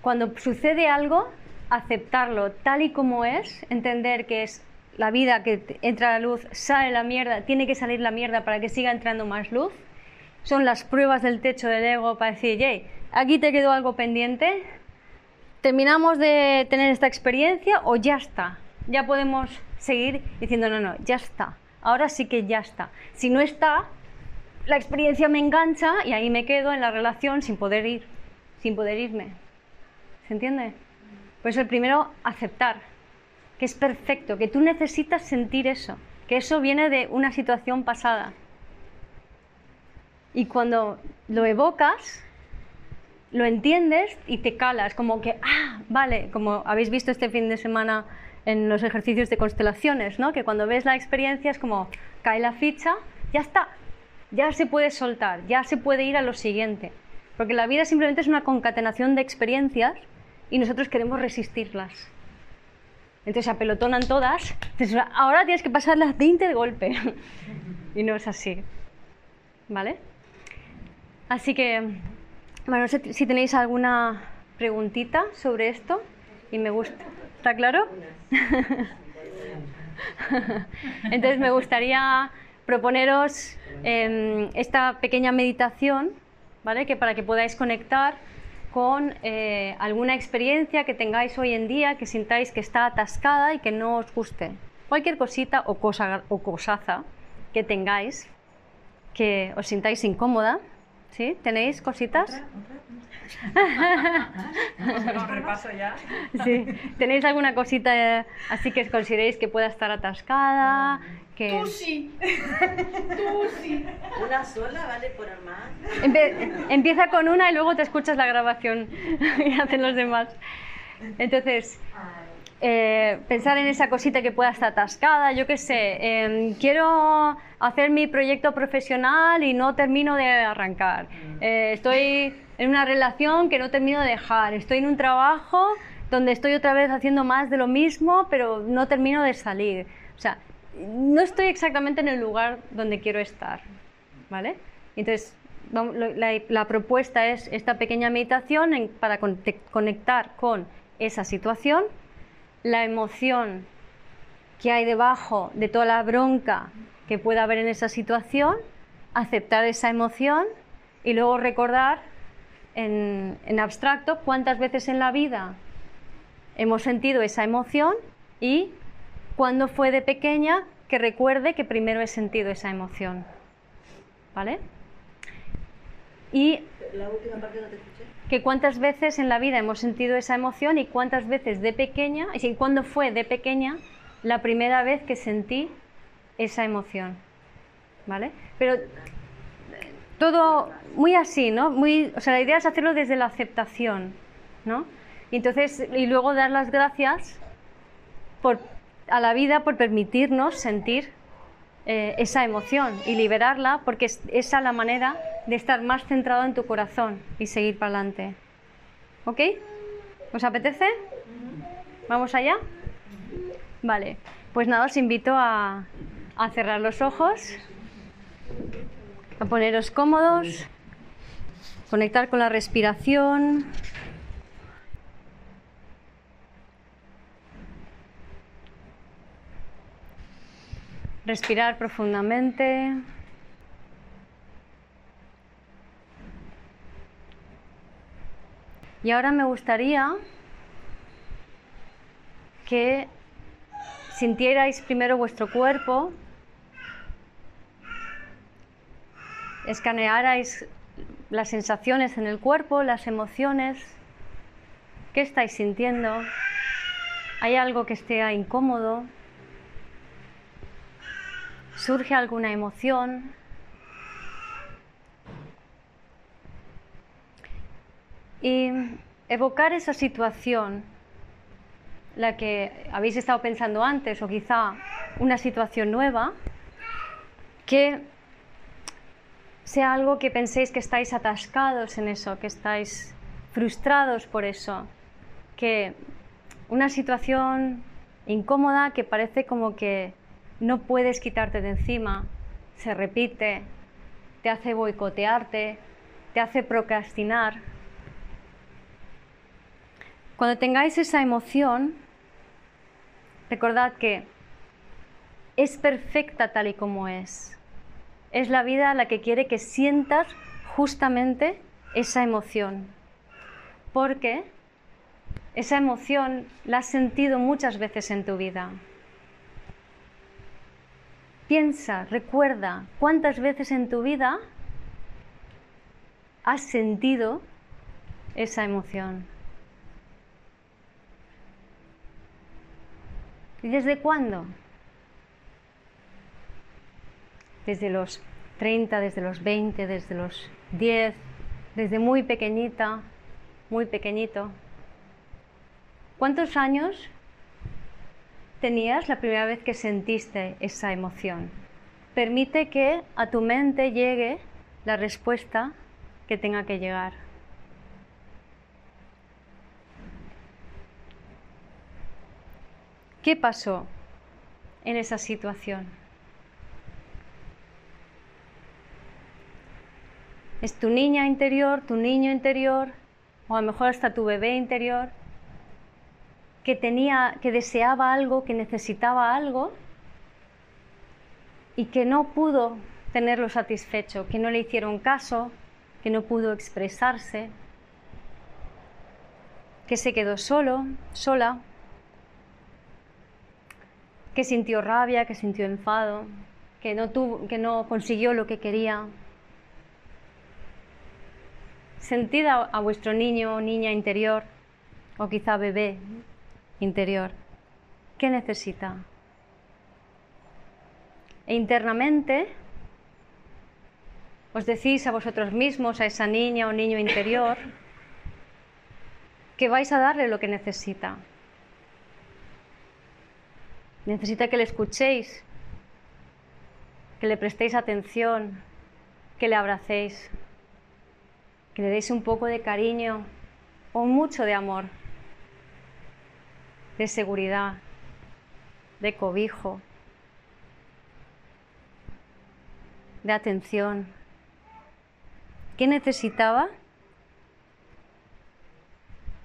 cuando sucede algo, aceptarlo tal y como es, entender que es la vida que entra la luz, sale la mierda, tiene que salir la mierda para que siga entrando más luz. Son las pruebas del techo del ego para decir, yay, aquí te quedó algo pendiente, terminamos de tener esta experiencia o ya está. Ya podemos seguir diciendo, no, no, ya está. Ahora sí que ya está. Si no está, la experiencia me engancha y ahí me quedo en la relación sin poder ir, sin poder irme. ¿Se entiende? Por eso el primero, aceptar, que es perfecto, que tú necesitas sentir eso, que eso viene de una situación pasada. Y cuando lo evocas, lo entiendes y te calas, como que, ah, vale, como habéis visto este fin de semana en los ejercicios de constelaciones, ¿no? Que cuando ves la experiencia es como, cae la ficha, ya está, ya se puede soltar, ya se puede ir a lo siguiente. Porque la vida simplemente es una concatenación de experiencias y nosotros queremos resistirlas. Entonces se apelotonan todas, ahora tienes que pasarlas 20 de golpe. y no es así. ¿Vale? Así que, bueno, no sé si tenéis alguna preguntita sobre esto y me gusta. ¿Está claro? Entonces me gustaría proponeros em, esta pequeña meditación, ¿vale? Que para que podáis conectar con eh, alguna experiencia que tengáis hoy en día, que sintáis que está atascada y que no os guste. Cualquier cosita o, cosa, o cosaza que tengáis, que os sintáis incómoda, ¿sí? ¿Tenéis cositas? repaso ya. Sí. ¿Tenéis alguna cosita así que consideréis que pueda estar atascada? Que... Tú sí. Tú sí. Una sola vale por más. Empe- empieza con una y luego te escuchas la grabación y hacen los demás. Entonces, eh, pensar en esa cosita que pueda estar atascada, yo qué sé, em, quiero hacer mi proyecto profesional y no termino de arrancar. Eh, estoy en una relación que no termino de dejar. Estoy en un trabajo donde estoy otra vez haciendo más de lo mismo, pero no termino de salir. O sea, no estoy exactamente en el lugar donde quiero estar. ¿Vale? Entonces, la, la propuesta es esta pequeña meditación en- para conte- conectar con esa situación, la emoción que hay debajo de toda la bronca que pueda haber en esa situación, aceptar esa emoción y luego recordar en, abstracto cuántas veces en la vida hemos sentido esa emoción y cuándo fue de pequeña que recuerde que primero he sentido esa emoción. ¿Vale? Y Que cuántas veces en la vida hemos sentido esa emoción y cuántas veces de pequeña, y si- cuándo fue de pequeña la primera vez que sentí esa emoción. ¿Vale? Pero todo muy así, ¿no? Muy, o sea, la idea es hacerlo desde la aceptación, ¿no? Y entonces, y luego dar las gracias por, a la vida por permitirnos sentir eh, esa emoción y liberarla, porque es esa la manera de estar más centrado en tu corazón y seguir para adelante. ¿Ok? ¿Os apetece? ¿Vamos allá? Vale, pues nada, os invito a, a cerrar los ojos, a poneros cómodos, conectar con la respiración. Respirar profundamente. Y ahora me gustaría que sintierais primero vuestro cuerpo, escanearais las sensaciones en el cuerpo, las emociones, qué estáis sintiendo, hay algo que esté incómodo, surge alguna emoción. Y evocar esa situación, la que habéis estado pensando antes, o quizá una situación nueva, que sea algo que penséis que estáis atascados en eso, que estáis frustrados por eso, que una situación incómoda que parece como que no puedes quitarte de encima, se repite, te hace boicotearte, te hace procrastinar. Cuando tengáis esa emoción, recordad que es perfecta tal y como es. Es la vida la que quiere que sientas justamente esa emoción. Porque esa emoción la has sentido muchas veces en tu vida. Piensa, recuerda cuántas veces en tu vida has sentido esa emoción. ¿Y desde cuándo? Desde los 30, desde los 20, desde los 10, desde muy pequeñita, muy pequeñito. ¿Cuántos años tenías la primera vez que sentiste esa emoción? Permite que a tu mente llegue la respuesta que tenga que llegar. ¿Qué pasó en esa situación? Es tu niña interior, tu niño interior, o a lo mejor hasta tu bebé interior, que tenía, que deseaba algo, que necesitaba algo y que no pudo tenerlo satisfecho, que no le hicieron caso, que no pudo expresarse, que se quedó solo, sola, que sintió rabia, que sintió enfado, que no, tuvo, que no consiguió lo que quería. Sentid a, a vuestro niño o niña interior, o quizá bebé interior, ¿qué necesita? E internamente os decís a vosotros mismos, a esa niña o niño interior, que vais a darle lo que necesita. Necesita que le escuchéis, que le prestéis atención, que le abracéis, que le deis un poco de cariño o mucho de amor, de seguridad, de cobijo, de atención. ¿Qué necesitaba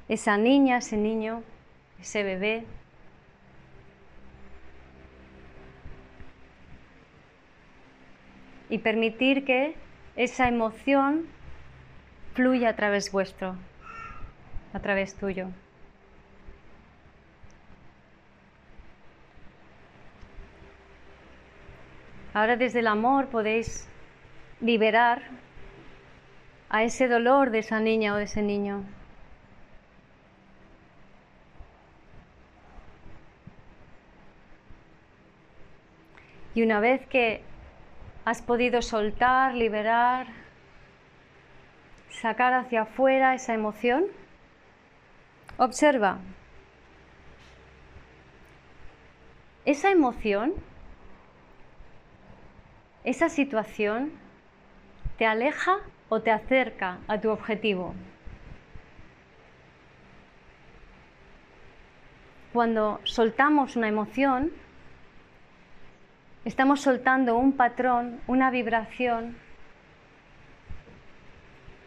esa niña, ese niño, ese bebé? Y permitir que esa emoción fluya a través vuestro, a través tuyo. Ahora desde el amor podéis liberar a ese dolor de esa niña o de ese niño. Y una vez que has podido soltar, liberar, sacar hacia afuera esa emoción, observa. Esa emoción, esa situación, te aleja o te acerca a tu objetivo. Cuando soltamos una emoción, estamos soltando un patrón, una vibración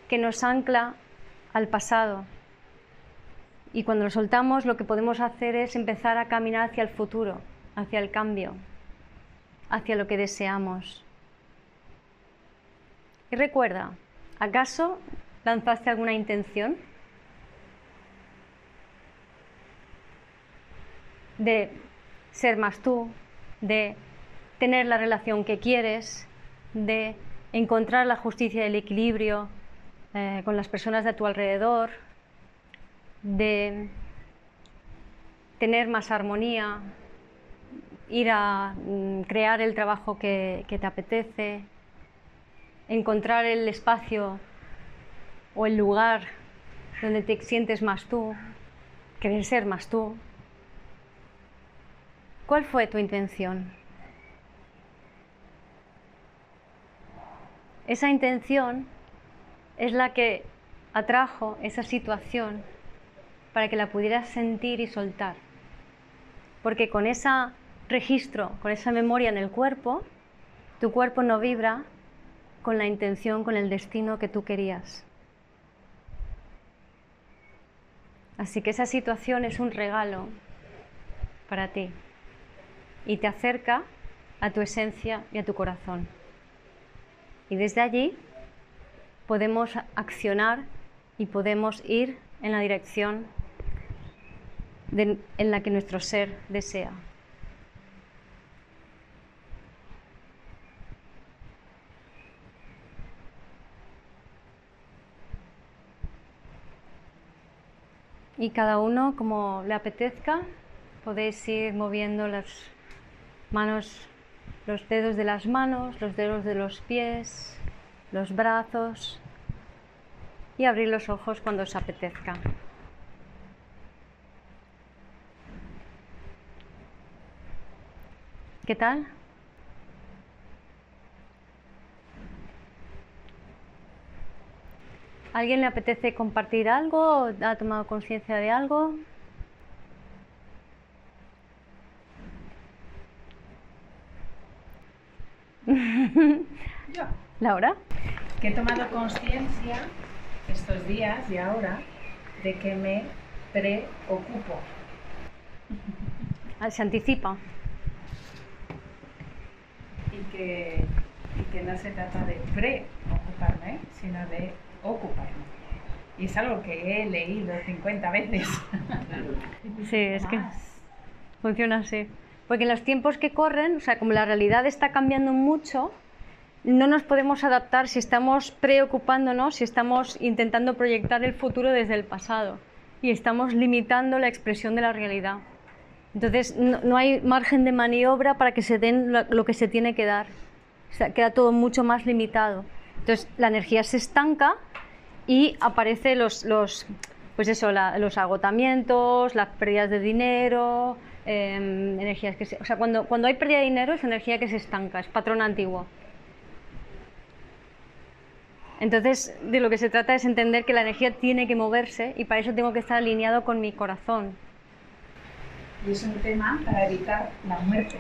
que nos ancla al pasado. Y cuando lo soltamos, lo que podemos hacer es empezar a caminar hacia el futuro, hacia el cambio, hacia lo que deseamos. Y recuerda, ¿acaso lanzaste alguna intención? De ser más tú, de tener la relación que quieres, de encontrar la justicia y el equilibrio eh, con las personas de tu alrededor, de tener más armonía, ir a mm, crear el trabajo que, que te apetece, encontrar el espacio o el lugar donde te sientes más tú, querer ser más tú. ¿Cuál fue tu intención? Esa intención es la que atrajo esa situación para que la pudieras sentir y soltar. Porque con ese registro, con esa memoria en el cuerpo, tu cuerpo no vibra con la intención, con el destino que tú querías. Así que esa situación es un regalo para ti y te acerca a tu esencia y a tu corazón. Y desde allí podemos accionar y podemos ir en la dirección en la que nuestro ser desea. Y cada uno, como le apetezca, podéis ir moviendo las manos, los dedos de las manos, los dedos de los pies, los brazos y abrir los ojos cuando os apetezca. ¿Qué tal? ¿Alguien le apetece compartir algo? ¿Ha tomado conciencia de algo? Yo. Laura. Que he tomado conciencia estos días y ahora de que me preocupo. Ah, Se anticipa. Y que, y que no se trata de preocuparme, sino de ocuparme. Y es algo que he leído 50 veces. Sí, es que funciona así. Porque en los tiempos que corren, o sea, como la realidad está cambiando mucho, no nos podemos adaptar si estamos preocupándonos, si estamos intentando proyectar el futuro desde el pasado y estamos limitando la expresión de la realidad. Entonces, no, no hay margen de maniobra para que se den lo, lo que se tiene que dar. O sea, queda todo mucho más limitado. Entonces, la energía se estanca y aparece los, los pues eso, los agotamientos, las pérdidas de dinero, em, energías que se, o sea, cuando, cuando hay pérdida de dinero es energía que se estanca, es patrón antiguo. Entonces, de lo que se trata es entender que la energía tiene que moverse y para eso tengo que estar alineado con mi corazón. Y es un tema para evitar la muerte.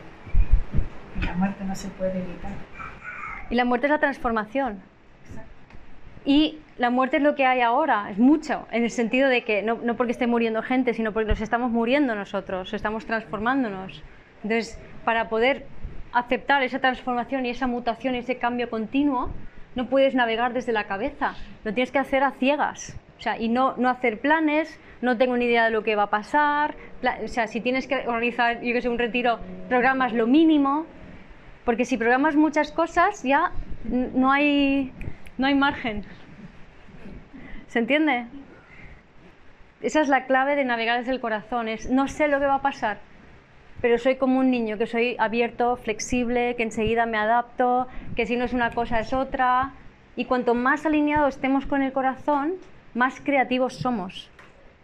Y la muerte no se puede evitar. Y la muerte es la transformación. Y la muerte es lo que hay ahora, es mucho, en el sentido de que no, no porque esté muriendo gente, sino porque nos estamos muriendo nosotros, estamos transformándonos. Entonces, para poder aceptar esa transformación y esa mutación y ese cambio continuo, no puedes navegar desde la cabeza, lo tienes que hacer a ciegas. O sea, y no, no hacer planes, no tengo ni idea de lo que va a pasar. O sea, si tienes que organizar, yo que sé, un retiro, programas lo mínimo, porque si programas muchas cosas, ya no hay, no hay margen. ¿Se entiende? Esa es la clave de navegar desde el corazón. No sé lo que va a pasar, pero soy como un niño, que soy abierto, flexible, que enseguida me adapto, que si no es una cosa es otra. Y cuanto más alineados estemos con el corazón, más creativos somos.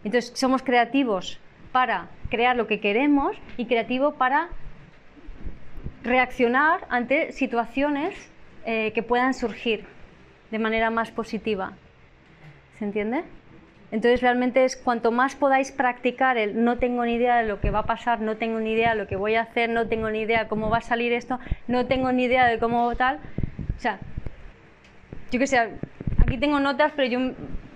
Entonces, somos creativos para crear lo que queremos y creativo para reaccionar ante situaciones eh, que puedan surgir de manera más positiva. ¿Se entiende? Entonces realmente es cuanto más podáis practicar el no tengo ni idea de lo que va a pasar, no tengo ni idea de lo que voy a hacer, no tengo ni idea cómo va a salir esto, no tengo ni idea de cómo tal. O sea, yo que sé, aquí tengo notas, pero yo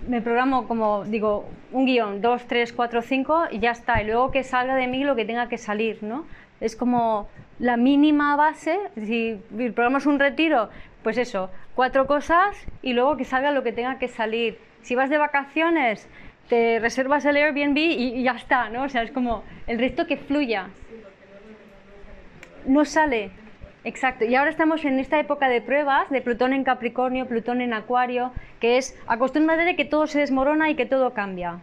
me programo como, digo, un guion, dos, tres, cuatro, cinco y ya está. Y luego que salga de mí lo que tenga que salir, ¿no? Es como la mínima base, si programas un retiro, pues eso, cuatro cosas y luego que salga lo que tenga que salir. Si vas de vacaciones, te reservas el Airbnb y, y ya está, ¿no? O sea, es como el resto que fluya. No sale. Exacto. Y ahora estamos en esta época de pruebas de Plutón en Capricornio, Plutón en Acuario, que es acostúmbrate de que todo se desmorona y que todo cambia.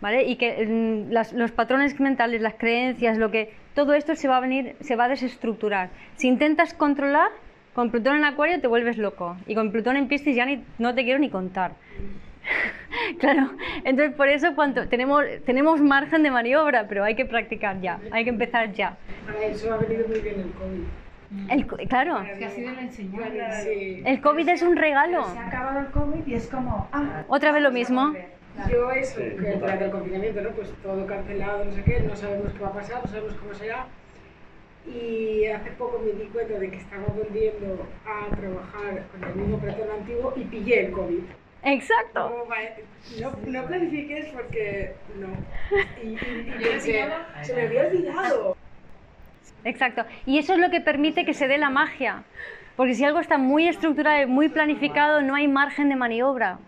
¿Vale? Y que mm, los patrones mentales, las creencias, lo que todo esto se va a venir, se va a desestructurar. Si intentas controlar, con Plutón en Acuario te vuelves loco y con Plutón en Piscis ya ni, no te quiero ni contar. claro, entonces por eso cuanto tenemos tenemos margen de maniobra, pero hay que practicar ya, hay que empezar ya. Para eso ha venido muy bien el COVID. El, claro, Que ha sido la. Sí. el COVID es un regalo. Se ha acabado el COVID y es como, ah, Otra vez lo mismo. Yo eso, que durante el confinamiento, ¿no? Pues todo cancelado, no sé qué, no sabemos qué va a pasar, no sabemos cómo será. Y hace poco me di cuenta de que estaba volviendo a trabajar con el mismo patrón antiguo y pillé el COVID. Exacto. No, no, no planifiques porque no. Y, y- y pensé, se me había olvidado. Exacto. Y eso es lo que permite que se dé la magia. Porque si algo está muy estructurado y muy planificado, no hay margen de maniobra.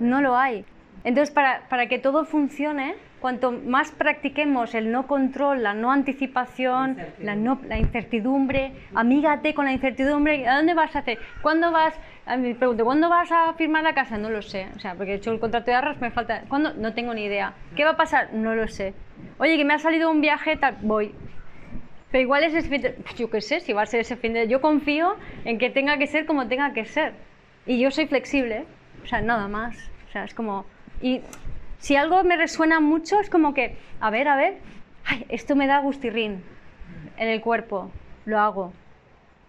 No lo hay. Entonces, para, para que todo funcione, cuanto más practiquemos el no control, la no anticipación, la, no, la incertidumbre, amígate con la incertidumbre, ¿a dónde vas a hacer? ¿Cuándo vas? A mí me pregunto, ¿cuándo vas a firmar la casa? No lo sé. O sea, porque he hecho el contrato de arras, me falta. ¿Cuándo? No tengo ni idea. ¿Qué va a pasar? No lo sé. Oye, que me ha salido un viaje, tal, voy. Pero igual es ese fin de... pues Yo qué sé, si va a ser ese fin de... Yo confío en que tenga que ser como tenga que ser. Y yo soy flexible. O sea, nada más. O sea, es como... Y si algo me resuena mucho, es como que, a ver, a ver, esto me da gustirrín en el cuerpo. Lo hago.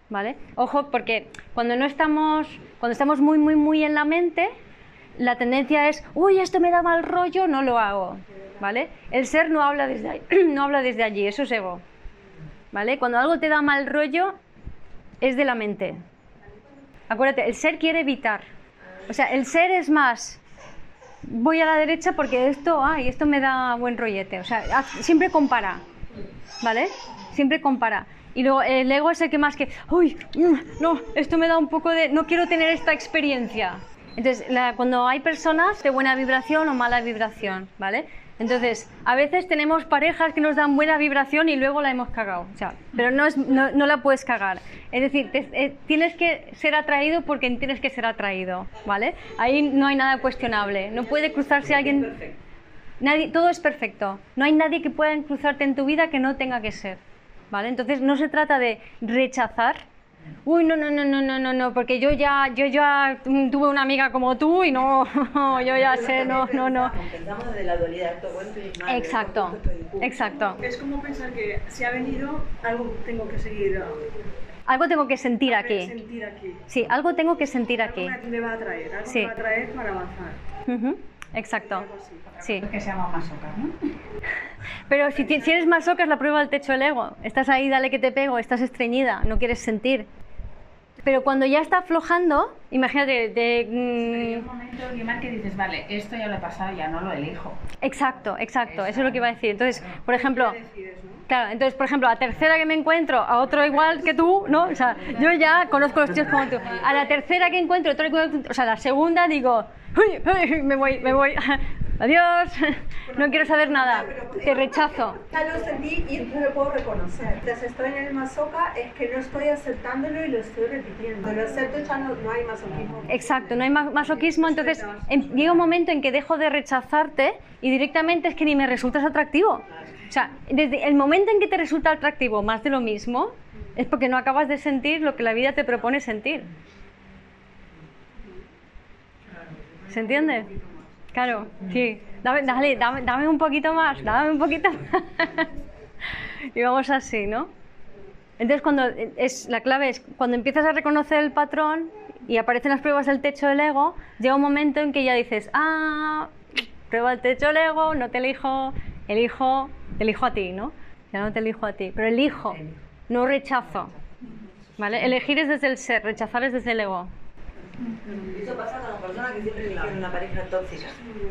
¿Vale? Ojo, porque cuando no estamos... Cuando estamos muy, muy, muy en la mente, la tendencia es, uy, esto me da mal rollo, no lo hago. ¿Vale? El ser no habla desde no habla desde allí, eso es ego. ¿Vale? Cuando algo te da mal rollo, es de la mente. Acuérdate, el ser quiere evitar. O sea, el ser es más, voy a la derecha porque esto, ay, esto me da buen rollete. O sea, siempre compara. ¿Vale? Siempre compara. Y luego el ego es el que más que, uy, mm, no, esto me da un poco de, no quiero tener esta experiencia. Entonces, cuando hay personas de buena vibración o mala vibración, ¿vale? Entonces, a veces tenemos parejas que nos dan buena vibración y luego la hemos cagado, o sea, pero no, es, no, no la puedes cagar. Es decir, te- eh, tienes que ser atraído porque tienes que ser atraído, ¿vale? Ahí no hay nada cuestionable. No puede cruzarse alguien... Nadie, todo es perfecto. No hay nadie que pueda cruzarte en tu vida que no tenga que ser. ¿Vale? Entonces no se trata de rechazar. Uy, no, no, no, no, no, no, no, porque yo ya, yo ya tuve una amiga como tú y no, yo ya sé, no, no, no. Pensamos desde la dualidad, bueno y malo, Exacto, pum. exacto. Es como pensar que si ha venido, algo tengo que seguir, Algo tengo que sentir aquí. sentir aquí. Sí, algo tengo que sentir aquí. Algo me va a traer, algo Sí. me va a traer para avanzar. Ujú, Exacto. Sí. que se llama masoca, ¿no? Pero si, si eres masoca es la prueba del techo del ego. Estás ahí, dale que te pego, estás estreñida, no quieres sentir. Pero cuando ya está aflojando, imagínate, de, Hay un momento, Guimar, que dices, vale, esto ya lo he pasado, ya no lo elijo. exacto, exacto, eso es lo que iba a decir. Entonces, por ejemplo, claro, entonces, por ejemplo, a tercera que me encuentro a otro igual que tú, ¿no? O sea, yo ya conozco los tíos como tú. A la tercera que encuentro otro igual o sea, la segunda digo, me voy, me voy, adiós, no quiero saber nada, te rechazo. Ya lo sentí y no lo puedo reconocer. Entonces estoy en el masoca es que no estoy aceptándolo y lo estoy repitiendo. Cuando lo acepto ya no, no hay masoquismo. Exacto, no hay ma- masoquismo, entonces en- llega un momento en que dejo de rechazarte y directamente es que ni me resultas atractivo. O sea, desde el momento en que te resulta atractivo más de lo mismo, es porque no acabas de sentir lo que la vida te propone sentir. ¿Se entiende? Claro, sí. Dame, dale, dame, dame un poquito más, dame un poquito más. y vamos así, ¿no? Entonces, cuando es, la clave es cuando empiezas a reconocer el patrón y aparecen las pruebas del techo del ego, llega un momento en que ya dices, ah, prueba del techo del ego, no te elijo, elijo, te elijo a ti, ¿no? Ya no te elijo a ti, pero elijo, no rechazo. ¿Vale? Elegir es desde el ser, rechazar es desde el ego. Eso pasa con las personas que siempre tienen una pareja tóxica.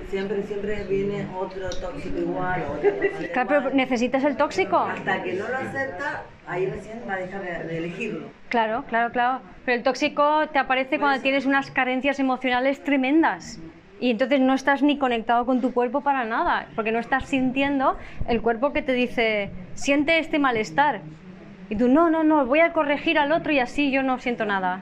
Siempre, siempre viene otro tóxico igual, otro tóxico Claro, pero necesitas el tóxico. Hasta que no lo acepta, ahí recién va a dejar de, de elegirlo. Claro, claro, claro. Pero el tóxico te aparece cuando tienes unas carencias emocionales tremendas. Y entonces no estás ni conectado con tu cuerpo para nada, porque no estás sintiendo el cuerpo que te dice, siente este malestar. Y tú, no, no, no, voy a corregir al otro y así yo no siento nada.